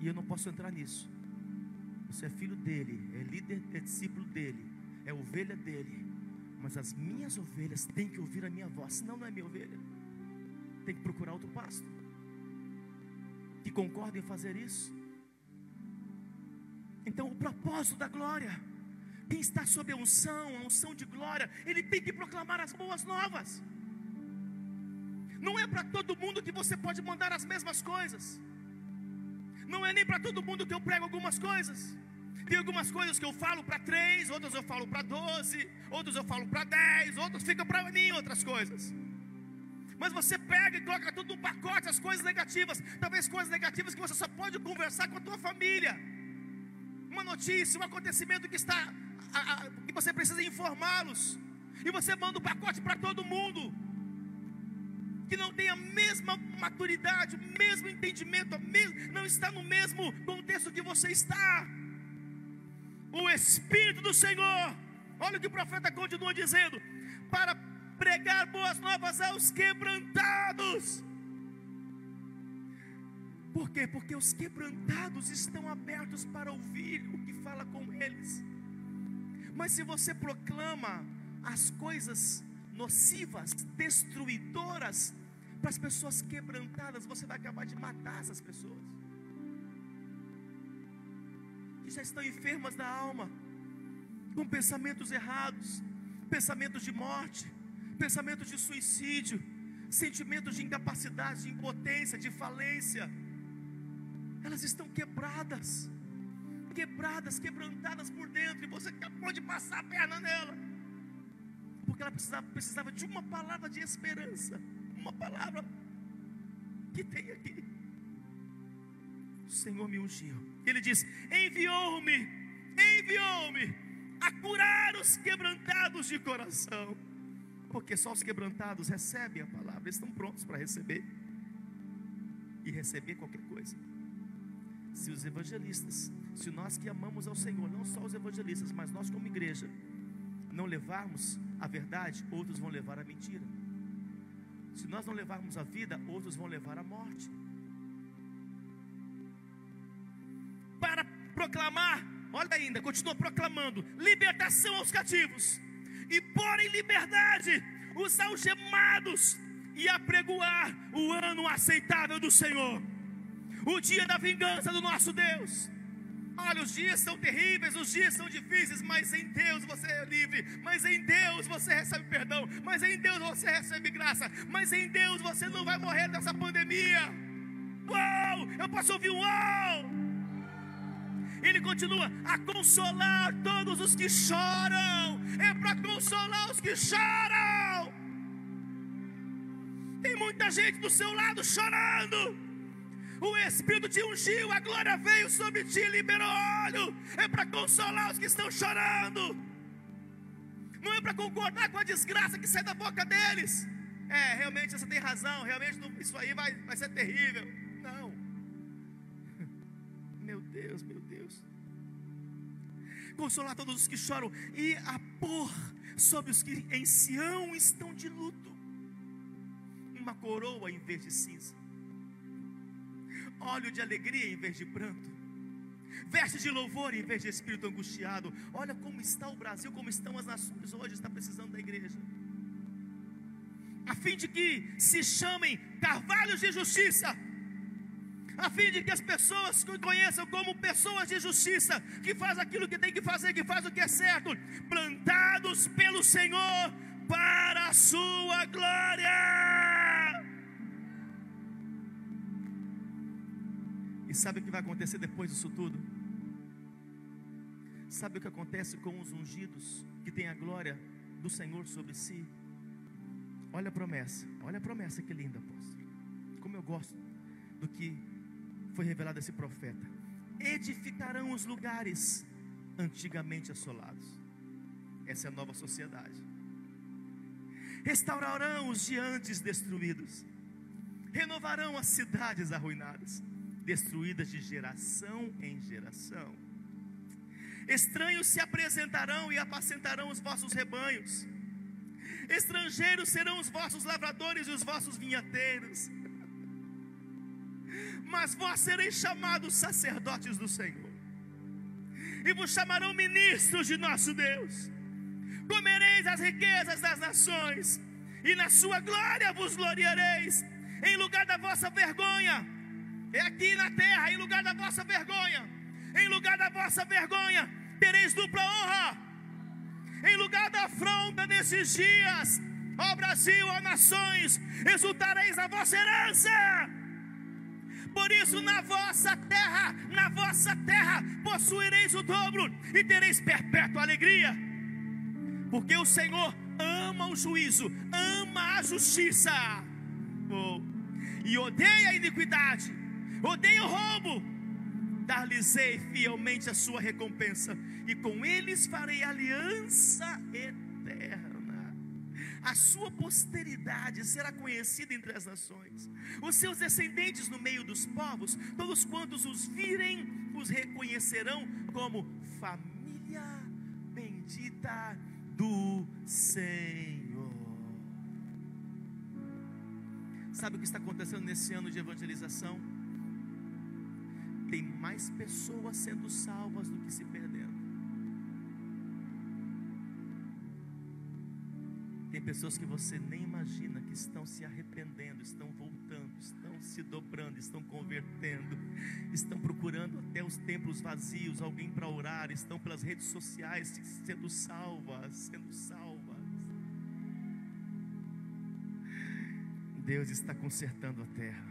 E eu não posso entrar nisso. Você é filho dele, é líder, é discípulo dele, é ovelha dele mas as minhas ovelhas têm que ouvir a minha voz, senão não é minha ovelha. Tem que procurar outro pasto. Que concorda em fazer isso. Então, o propósito da glória, quem está sob a unção, a unção de glória, ele tem que proclamar as boas novas. Não é para todo mundo que você pode mandar as mesmas coisas. Não é nem para todo mundo que eu prego algumas coisas. Tem algumas coisas que eu falo para três, outras eu falo para doze, outras eu falo para dez, outras ficam para mim outras coisas. Mas você pega e coloca tudo num pacote, as coisas negativas, talvez coisas negativas que você só pode conversar com a tua família. Uma notícia, um acontecimento que está, a, a, que você precisa informá-los. E você manda um pacote para todo mundo que não tem a mesma maturidade, o mesmo entendimento, não está no mesmo contexto que você está o Espírito do Senhor. Olha o que o profeta continua dizendo: para pregar boas novas aos quebrantados. Por quê? Porque os quebrantados estão abertos para ouvir o que fala com eles. Mas se você proclama as coisas nocivas, destruidoras para as pessoas quebrantadas, você vai acabar de matar essas pessoas. Já estão enfermas da alma, com pensamentos errados, pensamentos de morte, pensamentos de suicídio, sentimentos de incapacidade, de impotência, de falência. Elas estão quebradas, quebradas, quebrantadas por dentro, e você acabou de passar a perna nela, porque ela precisava, precisava de uma palavra de esperança, uma palavra que tem aqui. O Senhor me ungiu, Ele diz: enviou-me, enviou-me a curar os quebrantados de coração porque só os quebrantados recebem a palavra, estão prontos para receber e receber qualquer coisa. Se os evangelistas, se nós que amamos ao Senhor, não só os evangelistas, mas nós como igreja, não levarmos a verdade, outros vão levar a mentira. Se nós não levarmos a vida, outros vão levar a morte. Proclamar, olha ainda, continua proclamando: libertação aos cativos e pôr em liberdade os algemados e apregoar o ano aceitável do Senhor, o dia da vingança do nosso Deus. Olha, os dias são terríveis, os dias são difíceis, mas em Deus você é livre, mas em Deus você recebe perdão, mas em Deus você recebe graça, mas em Deus você não vai morrer dessa pandemia. Uau! Eu posso ouvir um uau! Ele continua a consolar todos os que choram. É para consolar os que choram. Tem muita gente do seu lado chorando. O Espírito te ungiu, a glória veio sobre ti, liberou óleo. É para consolar os que estão chorando. Não é para concordar com a desgraça que sai da boca deles. É, realmente você tem razão, realmente isso aí vai, vai ser terrível. Não. Meu Deus, meu consolar todos os que choram e a pôr sobre os que em Sião estão de luto uma coroa em vez de cinza, óleo de alegria em vez de pranto, veste de louvor em vez de espírito angustiado. Olha como está o Brasil, como estão as nações hoje, está precisando da igreja. A fim de que se chamem carvalhos de justiça, a fim de que as pessoas conheçam como pessoas de justiça, que faz aquilo que tem que fazer, que faz o que é certo, plantados pelo Senhor para a sua glória. E sabe o que vai acontecer depois disso tudo? Sabe o que acontece com os ungidos que têm a glória do Senhor sobre si? Olha a promessa, olha a promessa que linda, apóstolo. Como eu gosto do que foi revelado a esse profeta: edificarão os lugares antigamente assolados. Essa é a nova sociedade. Restaurarão os diantes destruídos. Renovarão as cidades arruinadas, destruídas de geração em geração. Estranhos se apresentarão e apacentarão os vossos rebanhos. Estrangeiros serão os vossos lavradores e os vossos vinhateiros mas vós sereis chamados sacerdotes do Senhor, e vos chamarão ministros de nosso Deus. Comereis as riquezas das nações, e na sua glória vos gloriareis, em lugar da vossa vergonha. É aqui na terra, em lugar da vossa vergonha, em lugar da vossa vergonha, tereis dupla honra. Em lugar da afronta desses dias, ó Brasil, ó nações, exultareis a vossa herança por isso, na vossa terra, na vossa terra, possuireis o dobro e tereis perpétua alegria. Porque o Senhor ama o juízo, ama a justiça, oh, e odeia a iniquidade, odeia o roubo. Dar-lhes-ei fielmente a sua recompensa, e com eles farei aliança eterna a sua posteridade será conhecida entre as nações, os seus descendentes no meio dos povos, todos quantos os virem, os reconhecerão como família bendita do Senhor. Sabe o que está acontecendo nesse ano de evangelização? tem mais pessoas sendo salvas do que se Tem pessoas que você nem imagina que estão se arrependendo, estão voltando, estão se dobrando, estão convertendo, estão procurando até os templos vazios, alguém para orar, estão pelas redes sociais sendo salvas, sendo salvas. Deus está consertando a terra.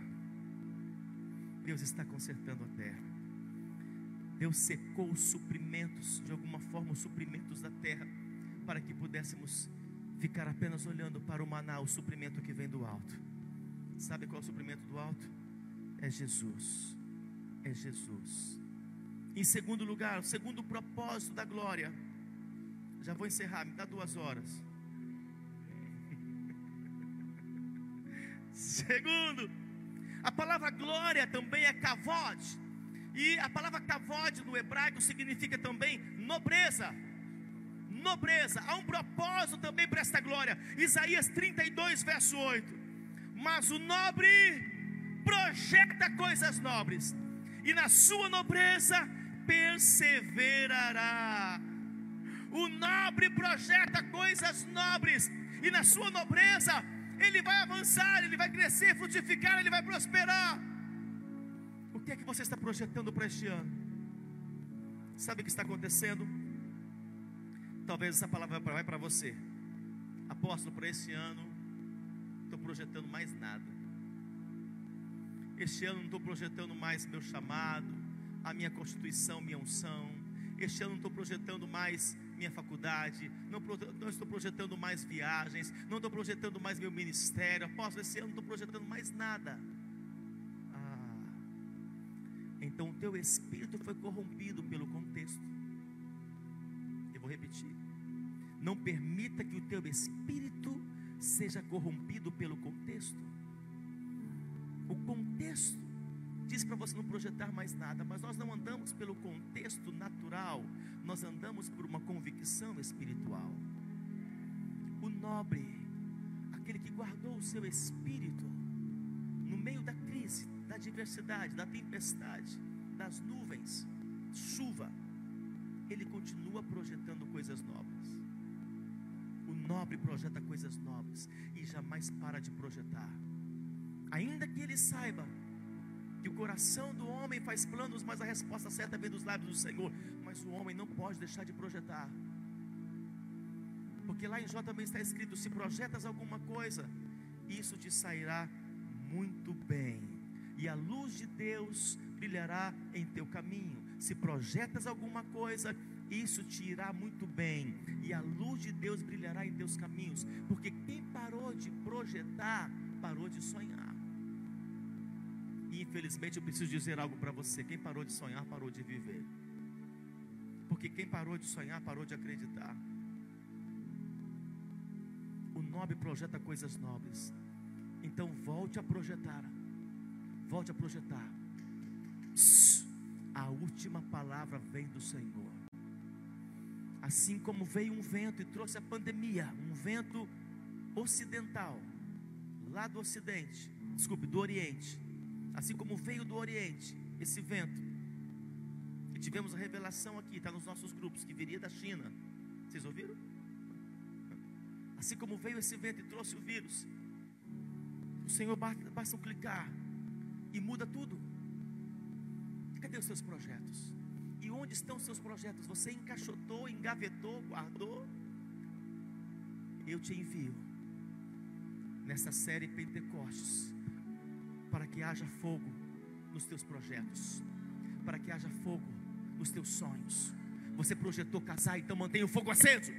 Deus está consertando a terra. Deus secou os suprimentos, de alguma forma, os suprimentos da terra, para que pudéssemos ficar apenas olhando para o maná, o suprimento que vem do alto. Sabe qual é o suprimento do alto? É Jesus. É Jesus. Em segundo lugar, o segundo propósito da glória. Já vou encerrar, me dá duas horas. Segundo, a palavra glória também é kavod. E a palavra kavod no hebraico significa também nobreza nobreza, há um propósito Isaías 32, verso 8. Mas o nobre projeta coisas nobres, e na sua nobreza perseverará. O nobre projeta coisas nobres, e na sua nobreza ele vai avançar, ele vai crescer, frutificar, ele vai prosperar. O que é que você está projetando para este ano? Sabe o que está acontecendo? Talvez essa palavra vai para você. Apóstolo, para esse ano, estou projetando mais nada. Este ano não estou projetando mais meu chamado, a minha constituição, minha unção. Este ano não estou projetando mais minha faculdade, não, não, estou projetando mais viagens, não estou projetando mais meu ministério. Apóstolo, esse ano não estou projetando mais nada. Ah, então o teu espírito foi corrompido pelo contexto. Eu vou repetir. Não permita que o teu espírito seja corrompido pelo contexto. O contexto diz para você não projetar mais nada, mas nós não andamos pelo contexto natural, nós andamos por uma convicção espiritual. O nobre, aquele que guardou o seu espírito no meio da crise, da adversidade, da tempestade, das nuvens, chuva, ele continua projetando coisas novas. Nobre projeta coisas novas e jamais para de projetar. Ainda que ele saiba que o coração do homem faz planos, mas a resposta certa vem dos lábios do Senhor. Mas o homem não pode deixar de projetar. Porque lá em Jó também está escrito: se projetas alguma coisa, isso te sairá muito bem, e a luz de Deus brilhará em teu caminho. Se projetas alguma coisa, isso te irá muito bem, e a luz de Deus brilhará em teus caminhos, porque quem parou de projetar, parou de sonhar. E infelizmente eu preciso dizer algo para você: quem parou de sonhar, parou de viver. Porque quem parou de sonhar, parou de acreditar. O nobre projeta coisas nobres. Então volte a projetar. Volte a projetar. A última palavra vem do Senhor. Assim como veio um vento e trouxe a pandemia, um vento ocidental, lá do ocidente, desculpe, do oriente. Assim como veio do oriente esse vento, e tivemos a revelação aqui, está nos nossos grupos, que viria da China. Vocês ouviram? Assim como veio esse vento e trouxe o vírus, o Senhor basta, basta clicar e muda tudo. Cadê os seus projetos? E onde estão seus projetos? Você encaixotou, engavetou, guardou? Eu te envio nessa série Pentecostes para que haja fogo nos teus projetos, para que haja fogo nos teus sonhos. Você projetou casar, então mantenha o fogo aceso.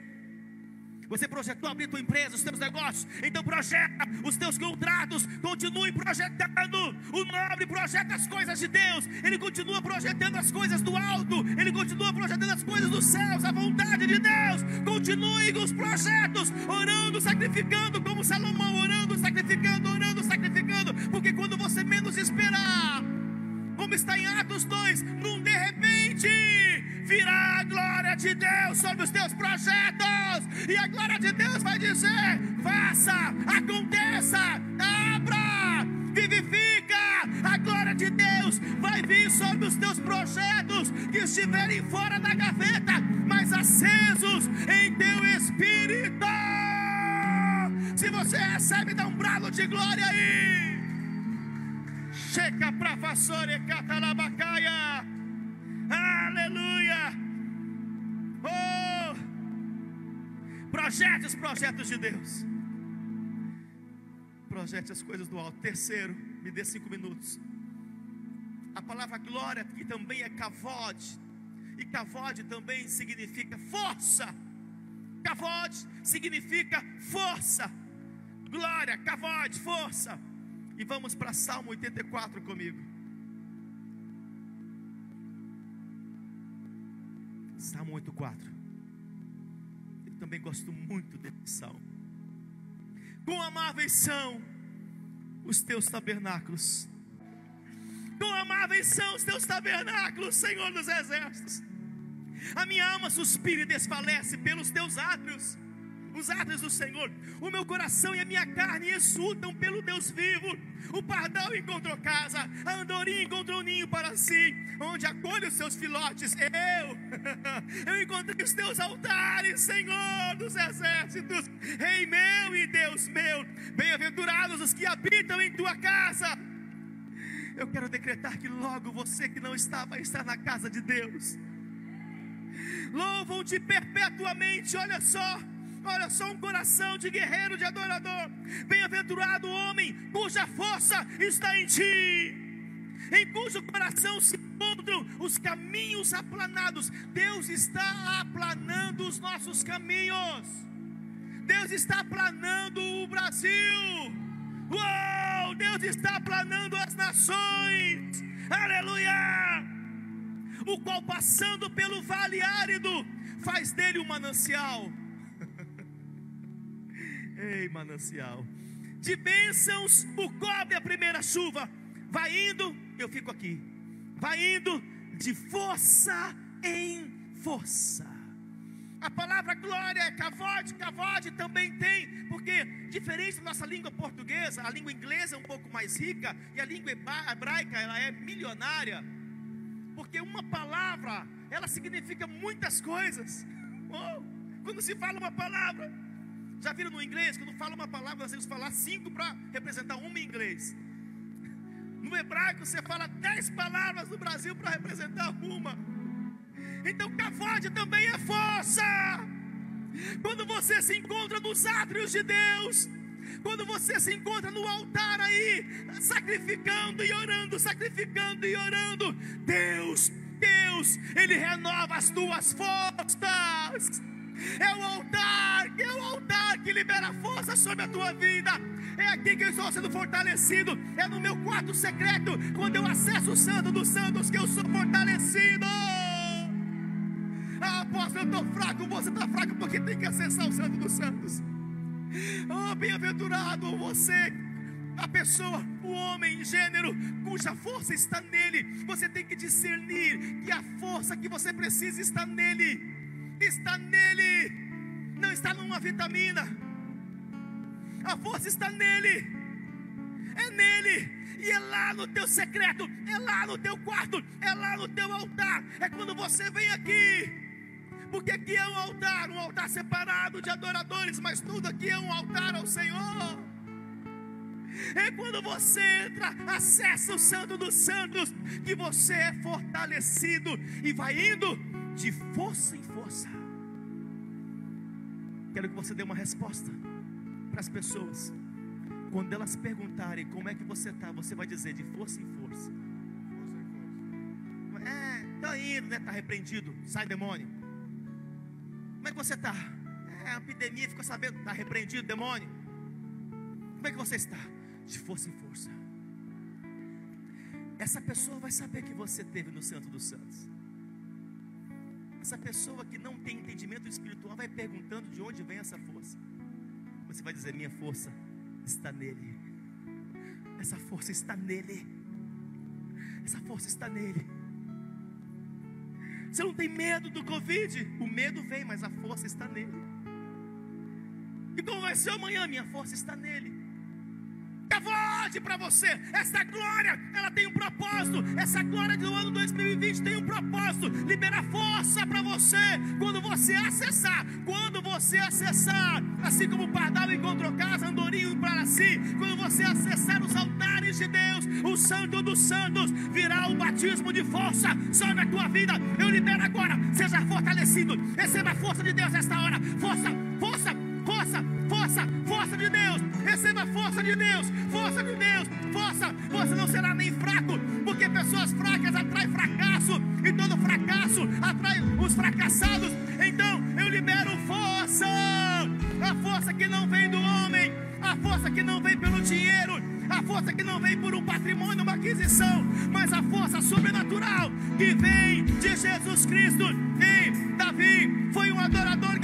Você projetou abrir tua empresa, os teus negócios, então projeta os teus contratos, continue projetando. O nobre projeta as coisas de Deus, ele continua projetando as coisas do alto, ele continua projetando as coisas dos céus, a vontade de Deus. Continue com os projetos, orando, sacrificando, como Salomão, orando, sacrificando, orando, sacrificando, porque quando você menos esperar, como está em Atos 2, num de repente virá a glória de Deus sobre os teus projetos, e a glória de Deus vai dizer: faça, aconteça, abra, vivifica. A glória de Deus vai vir sobre os teus projetos que estiverem fora da gaveta, mas acesos em teu espírito. Se você recebe, dá um brado de glória aí. Checa para vassoura e. Projete os projetos de Deus. Projete as coisas do alto. Terceiro, me dê cinco minutos. A palavra glória, que também é kavod, e kavod também significa força. Kavod significa força. Glória, kavod, força. E vamos para Salmo 84 comigo. Salmo 84. Também gosto muito desse salmo. Quão amáveis são os teus tabernáculos. Quão amáveis são os teus tabernáculos, Senhor dos exércitos. A minha alma suspira e desfalece pelos teus átrios os átrios do Senhor. O meu coração e a minha carne exultam pelo Deus vivo. O pardal encontrou casa, a andorinha encontrou ninho para si, onde acolhe os seus filhotes. Eu, eu encontrei os teus altares, Senhor dos exércitos, Rei meu e Deus meu. Bem-aventurados os que habitam em tua casa. Eu quero decretar que logo você que não está na casa de Deus. Louvam-te perpetuamente, olha só Olha só um coração de guerreiro, de adorador. Bem-aventurado o homem cuja força está em ti, em cujo coração se encontram os caminhos aplanados. Deus está aplanando os nossos caminhos. Deus está aplanando o Brasil. Uou! Deus está aplanando as nações. Aleluia! O qual passando pelo vale árido faz dele um manancial Ei, manancial. De bênçãos o cobre a primeira chuva. Vai indo, eu fico aqui. Vai indo de força em força. A palavra glória é cavode, cavode também tem, porque diferente da nossa língua portuguesa, a língua inglesa é um pouco mais rica e a língua hebraica ela é milionária. Porque uma palavra, ela significa muitas coisas. Oh, quando se fala uma palavra, já viram no inglês? Quando fala uma palavra, nós temos que falar cinco para representar uma em inglês. No hebraico, você fala dez palavras no Brasil para representar uma. Então, cavode também é força. Quando você se encontra nos átrios de Deus, quando você se encontra no altar aí, sacrificando e orando, sacrificando e orando, Deus, Deus, Ele renova as tuas forças. É o altar, é o altar que libera força sobre a tua vida. É aqui que eu estou sendo fortalecido. É no meu quarto secreto, quando eu acesso o Santo dos Santos, que eu sou fortalecido. Ah, apóstolo, eu estou fraco. Você está fraco porque tem que acessar o Santo dos Santos. Oh, bem-aventurado você, a pessoa, o homem, gênero, cuja força está nele. Você tem que discernir que a força que você precisa está nele está nele, não está numa vitamina. A força está nele, é nele. E é lá no teu secreto, é lá no teu quarto, é lá no teu altar. É quando você vem aqui. Porque aqui é um altar, um altar separado de adoradores, mas tudo aqui é um altar ao Senhor. É quando você entra, acessa o Santo dos Santos, que você é fortalecido e vai indo de força em força. Quero que você dê uma resposta para as pessoas. Quando elas perguntarem como é que você está, você vai dizer de força em força. É, está indo, né? Está repreendido. Sai demônio. Como é que você está? É, a epidemia ficou sabendo, está repreendido, demônio. Como é que você está? De força em força. Essa pessoa vai saber que você teve no Santo dos Santos. Essa pessoa que não tem entendimento espiritual vai perguntando de onde vem essa força. Você vai dizer: Minha força está nele. Essa força está nele. Essa força está nele. Você não tem medo do Covid? O medo vem, mas a força está nele. E como vai ser amanhã? Minha força está nele. Para você. Essa glória, ela tem um propósito. Essa glória do ano 2020 tem um propósito. Libera força para você quando você acessar. Quando você acessar, assim como o pardal encontrou casa, andorinho para si. Quando você acessar os altares de Deus, o Santo dos Santos, virá o batismo de força sobre a tua vida. Eu libero agora. Seja fortalecido. Receba a força de Deus nesta hora. Força, força, força, força, força de Deus. Receba força de Deus, força de Deus, força. Você não será nem fraco, porque pessoas fracas atraem fracasso, e todo fracasso atrai os fracassados. Então eu libero força, a força que não vem do homem, a força que não vem pelo dinheiro, a força que não vem por um patrimônio, uma aquisição, mas a força sobrenatural que vem de Jesus Cristo. E Davi foi um adorador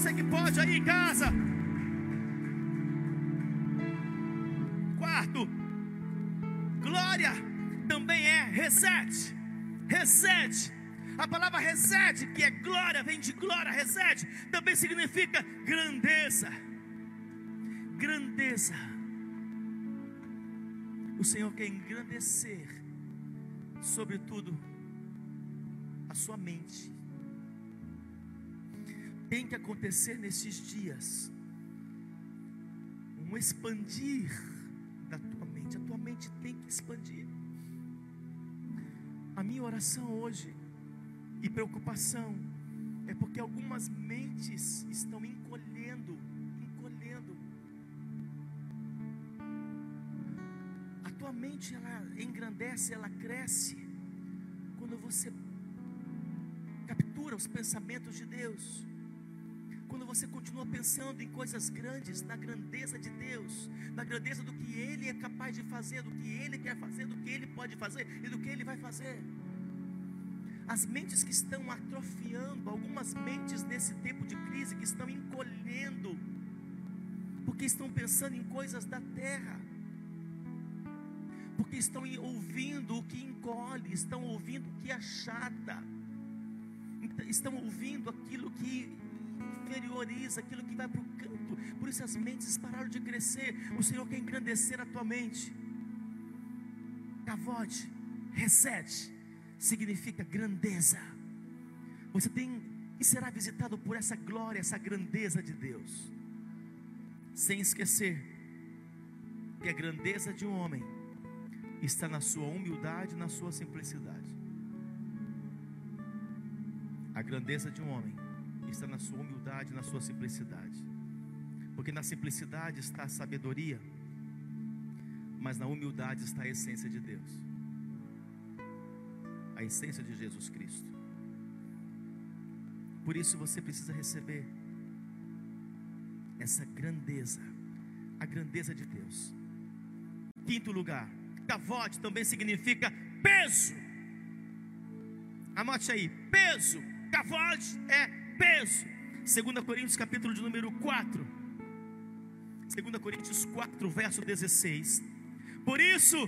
você que pode aí em casa. Quarto, glória também é reset. Reset. A palavra reset, que é glória, vem de glória, reset, também significa grandeza. Grandeza. O Senhor quer engrandecer, sobretudo, a sua mente. Tem que acontecer nesses dias um expandir da tua mente. A tua mente tem que expandir. A minha oração hoje e preocupação é porque algumas mentes estão encolhendo, encolhendo. A tua mente ela engrandece, ela cresce quando você captura os pensamentos de Deus. Quando você continua pensando em coisas grandes, na grandeza de Deus, na grandeza do que Ele é capaz de fazer, do que Ele quer fazer, do que Ele pode fazer e do que Ele vai fazer. As mentes que estão atrofiando, algumas mentes nesse tempo de crise que estão encolhendo, porque estão pensando em coisas da terra, porque estão ouvindo o que encolhe, estão ouvindo o que achata, estão ouvindo aquilo que inferioriza, aquilo que vai para o canto. Por isso as mentes pararam de crescer. O Senhor quer engrandecer a tua mente. Cavote, reset, significa grandeza. Você tem e será visitado por essa glória, essa grandeza de Deus. Sem esquecer que a grandeza de um homem está na sua humildade, na sua simplicidade. A grandeza de um homem está na sua humildade, na sua simplicidade. Porque na simplicidade está a sabedoria, mas na humildade está a essência de Deus. A essência de Jesus Cristo. Por isso você precisa receber essa grandeza, a grandeza de Deus. Quinto lugar, cavote também significa peso. Anote aí, peso. Cavote é peso. 2 Coríntios capítulo de número 4. 2 Coríntios 4, verso 16. Por isso,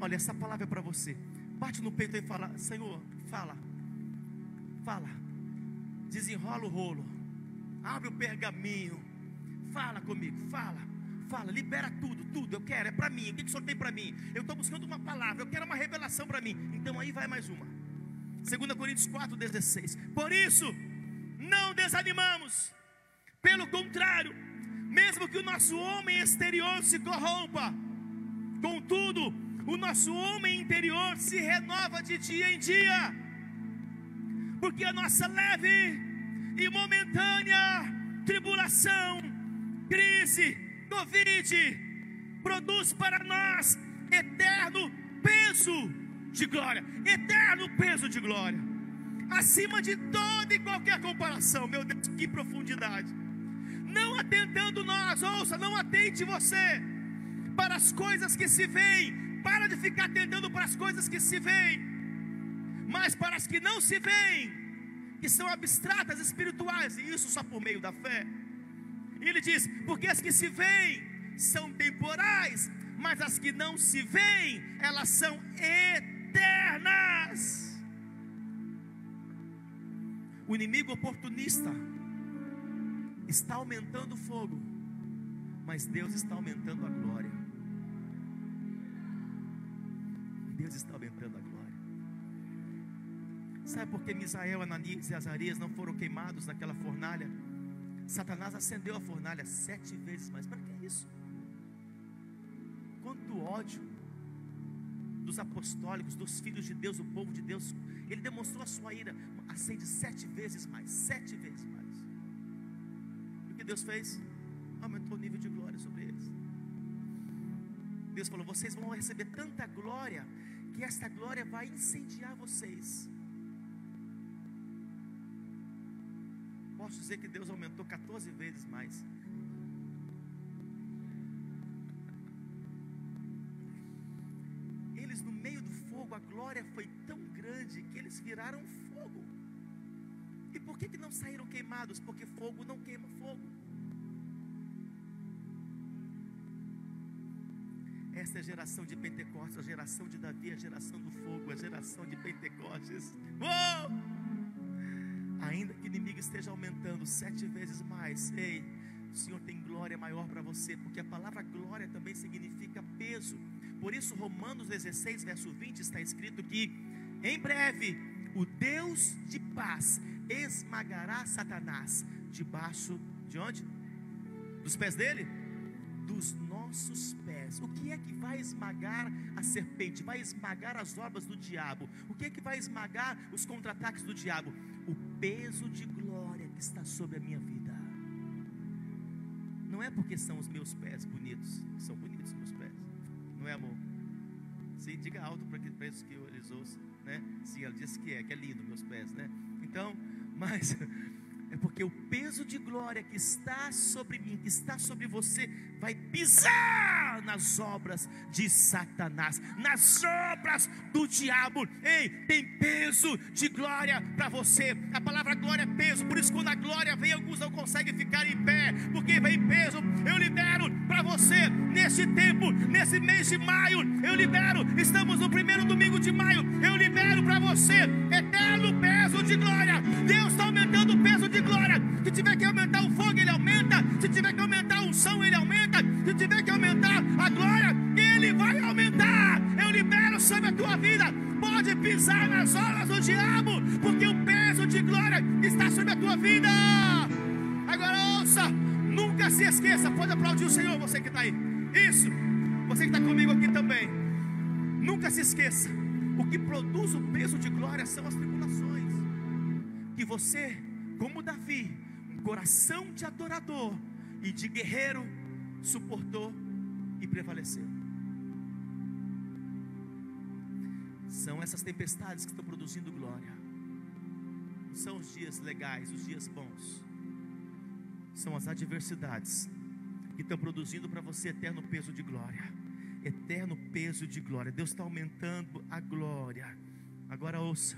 olha, essa palavra é para você. Bate no peito e fala: Senhor, fala, fala, desenrola o rolo, abre o pergaminho, fala comigo, fala, fala, libera tudo, tudo. Eu quero, é para mim. O que, que o Senhor tem para mim? Eu estou buscando uma palavra, eu quero uma revelação para mim. Então aí vai mais uma. 2 Coríntios 4, 16. Por isso, não desanimamos, pelo contrário, mesmo que o nosso homem exterior se corrompa, contudo, o nosso homem interior se renova de dia em dia, porque a nossa leve e momentânea tribulação, crise, Covid, produz para nós eterno peso de glória, eterno peso de glória, acima de e qualquer comparação. Meu Deus, que profundidade! Não atentando nós, ouça, não atente você para as coisas que se veem, para de ficar atentando para as coisas que se veem, mas para as que não se veem, que são abstratas, espirituais, e isso só por meio da fé. E ele diz: porque as que se veem são temporais, mas as que não se veem, elas são eternas. O inimigo oportunista está aumentando o fogo, mas Deus está aumentando a glória. Deus está aumentando a glória. Sabe por que Misael, Ananias e Azarias não foram queimados naquela fornalha? Satanás acendeu a fornalha sete vezes mais. Para que isso? Quanto ódio dos apostólicos, dos filhos de Deus, do povo de Deus. Ele demonstrou a sua ira, acende sete vezes mais, sete vezes mais. E o que Deus fez? Aumentou o nível de glória sobre eles. Deus falou: vocês vão receber tanta glória que esta glória vai incendiar vocês. Posso dizer que Deus aumentou 14 vezes mais. Glória foi tão grande que eles viraram fogo. E por que, que não saíram queimados? Porque fogo não queima fogo. Essa é a geração de Pentecostes, a geração de Davi, a geração do fogo, a geração de Pentecostes. Oh! Ainda que o inimigo esteja aumentando sete vezes mais, ei, o Senhor tem glória maior para você, porque a palavra glória também significa peso. Por isso, Romanos 16, verso 20 está escrito que em breve o Deus de paz esmagará Satanás debaixo de onde? Dos pés dele? Dos nossos pés. O que é que vai esmagar a serpente? Vai esmagar as obras do diabo? O que é que vai esmagar os contra-ataques do diabo? O peso de glória que está sobre a minha vida. Não é porque são os meus pés bonitos, são bonitos os meus pés, não é amor? Sim, diga alto para que eles que eles ouçam, né? Sim, ela disse que é, que é lindo meus pés, né? Então, mas é porque o peso de glória que está sobre mim, que está sobre você, vai pisar nas obras de Satanás, nas obras do diabo. Ei, tem peso de glória para você. A palavra glória é peso, por isso quando a glória vem, alguns não conseguem ficar em pé, porque vem peso. Eu libero para você neste tempo, nesse mês de maio, eu libero. Estamos no primeiro domingo de maio. Eu libero para você eterno peso de glória. Deus está aumentando o peso de glória. Se tiver que aumentar o fogo, Ele aumenta. Se tiver que aumentar a unção, Ele aumenta. Se tiver que aumentar a glória, Ele vai aumentar. Eu libero sobre a tua vida. Pode pisar nas olas do diabo, porque o peso de glória está sobre a tua vida. Agora ouça, nunca se esqueça. Pode aplaudir o Senhor, você que está aí. Isso, você que está comigo aqui também. Nunca se esqueça. O que produz o peso de glória são as tribulações. Que você, como Davi, um coração de adorador e de guerreiro, suportou e prevaleceu. São essas tempestades que estão produzindo glória. São os dias legais, os dias bons. São as adversidades que estão produzindo para você eterno peso de glória. Eterno peso de glória. Deus está aumentando a glória. Agora ouça: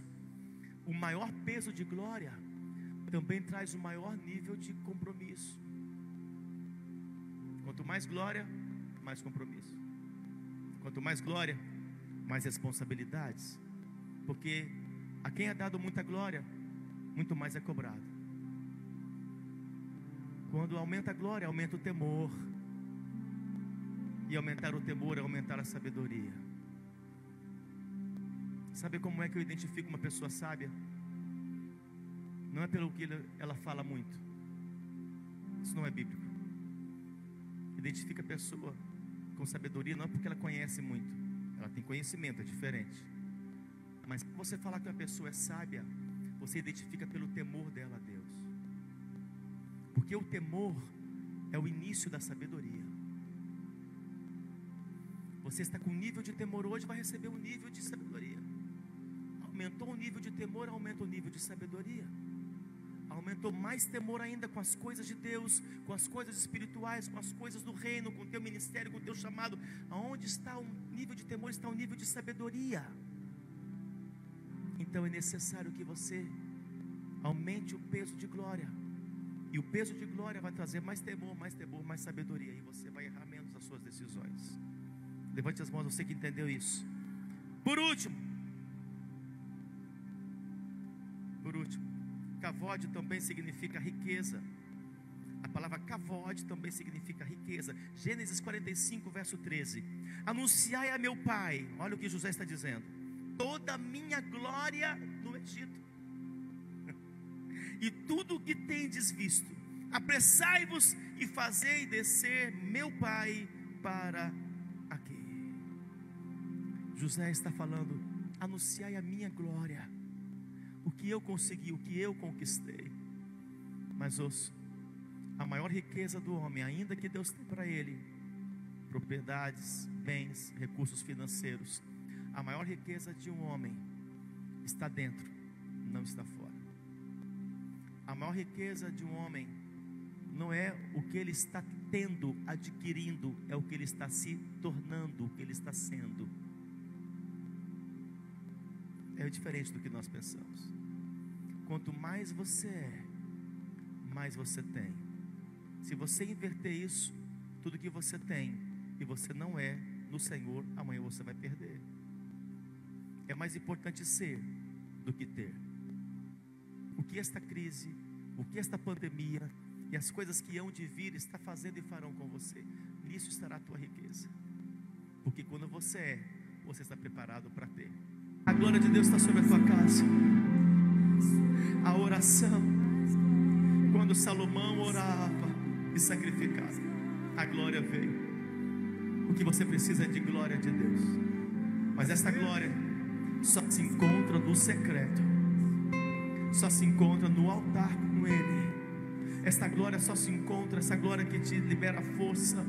o maior peso de glória também traz o maior nível de compromisso. Quanto mais glória, mais compromisso. Quanto mais glória, mais responsabilidades. Porque a quem é dado muita glória, muito mais é cobrado. Quando aumenta a glória, aumenta o temor. E aumentar o temor é aumentar a sabedoria. Sabe como é que eu identifico uma pessoa sábia? Não é pelo que ela fala muito. Isso não é bíblico. Identifica a pessoa com sabedoria não é porque ela conhece muito. Ela tem conhecimento, é diferente. Mas você falar que uma pessoa é sábia, você identifica pelo temor dela. Porque o temor é o início da sabedoria. Você está com um nível de temor hoje, vai receber um nível de sabedoria. Aumentou o nível de temor, aumenta o nível de sabedoria. Aumentou mais temor ainda com as coisas de Deus, com as coisas espirituais, com as coisas do reino, com o teu ministério, com o teu chamado. Aonde está o nível de temor, está o nível de sabedoria. Então é necessário que você aumente o peso de glória. E o peso de glória vai trazer mais temor, mais temor, mais sabedoria. E você vai errar menos as suas decisões. Levante as mãos, você que entendeu isso. Por último, por último, Kavod também significa riqueza. A palavra kavod também significa riqueza. Gênesis 45, verso 13. Anunciai a meu pai, olha o que José está dizendo: toda a minha glória no Egito, e tudo o que tendes visto, apressai-vos e fazei descer meu pai para aqui. José está falando: anunciai a minha glória, o que eu consegui, o que eu conquistei. Mas ouço, a maior riqueza do homem, ainda que Deus tem para ele, propriedades, bens, recursos financeiros, a maior riqueza de um homem está dentro, não está fora. Maior riqueza de um homem não é o que ele está tendo, adquirindo, é o que ele está se tornando, o que ele está sendo. É diferente do que nós pensamos. Quanto mais você é, mais você tem. Se você inverter isso, tudo que você tem e você não é no Senhor, amanhã você vai perder. É mais importante ser do que ter. O que esta crise, o que esta pandemia e as coisas que hão de vir está fazendo e farão com você, nisso estará a tua riqueza. Porque quando você é, você está preparado para ter. A glória de Deus está sobre a tua casa. A oração, quando Salomão orava e sacrificava, a glória veio. O que você precisa é de glória de Deus. Mas essa glória só se encontra no secreto, só se encontra no altar Ele. Esta glória só se encontra, essa glória que te libera força,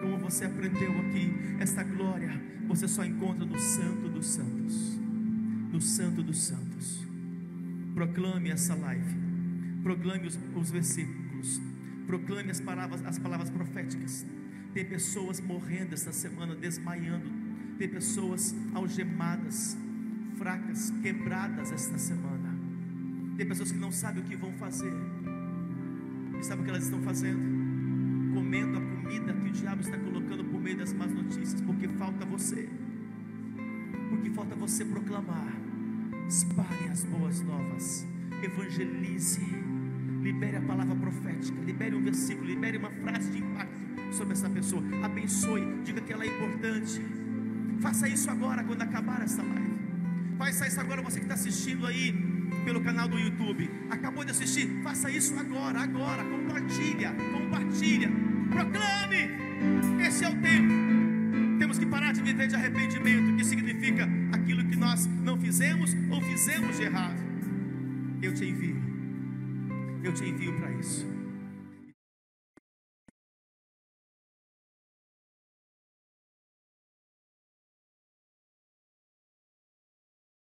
como você aprendeu aqui. Esta glória você só encontra no Santo dos Santos, no Santo dos Santos. Proclame essa live, proclame os, os versículos, proclame as palavras, as palavras proféticas. Tem pessoas morrendo esta semana, desmaiando, tem pessoas algemadas, fracas, quebradas esta semana. Tem pessoas que não sabem o que vão fazer. E sabe o que elas estão fazendo? Comendo a comida que o diabo está colocando por meio das más notícias, porque falta você. Porque falta você proclamar. Espalhe as boas novas. Evangelize. Libere a palavra profética. Libere um versículo. Libere uma frase de impacto sobre essa pessoa. Abençoe. Diga que ela é importante. Faça isso agora, quando acabar essa live. Faça isso agora, você que está assistindo aí pelo canal do YouTube. Acabou de assistir? Faça isso agora, agora. Compartilha, compartilha. Proclame. Esse é o tempo. Temos que parar de viver de arrependimento, que significa aquilo que nós não fizemos ou fizemos de errado. Eu te envio. Eu te envio para isso.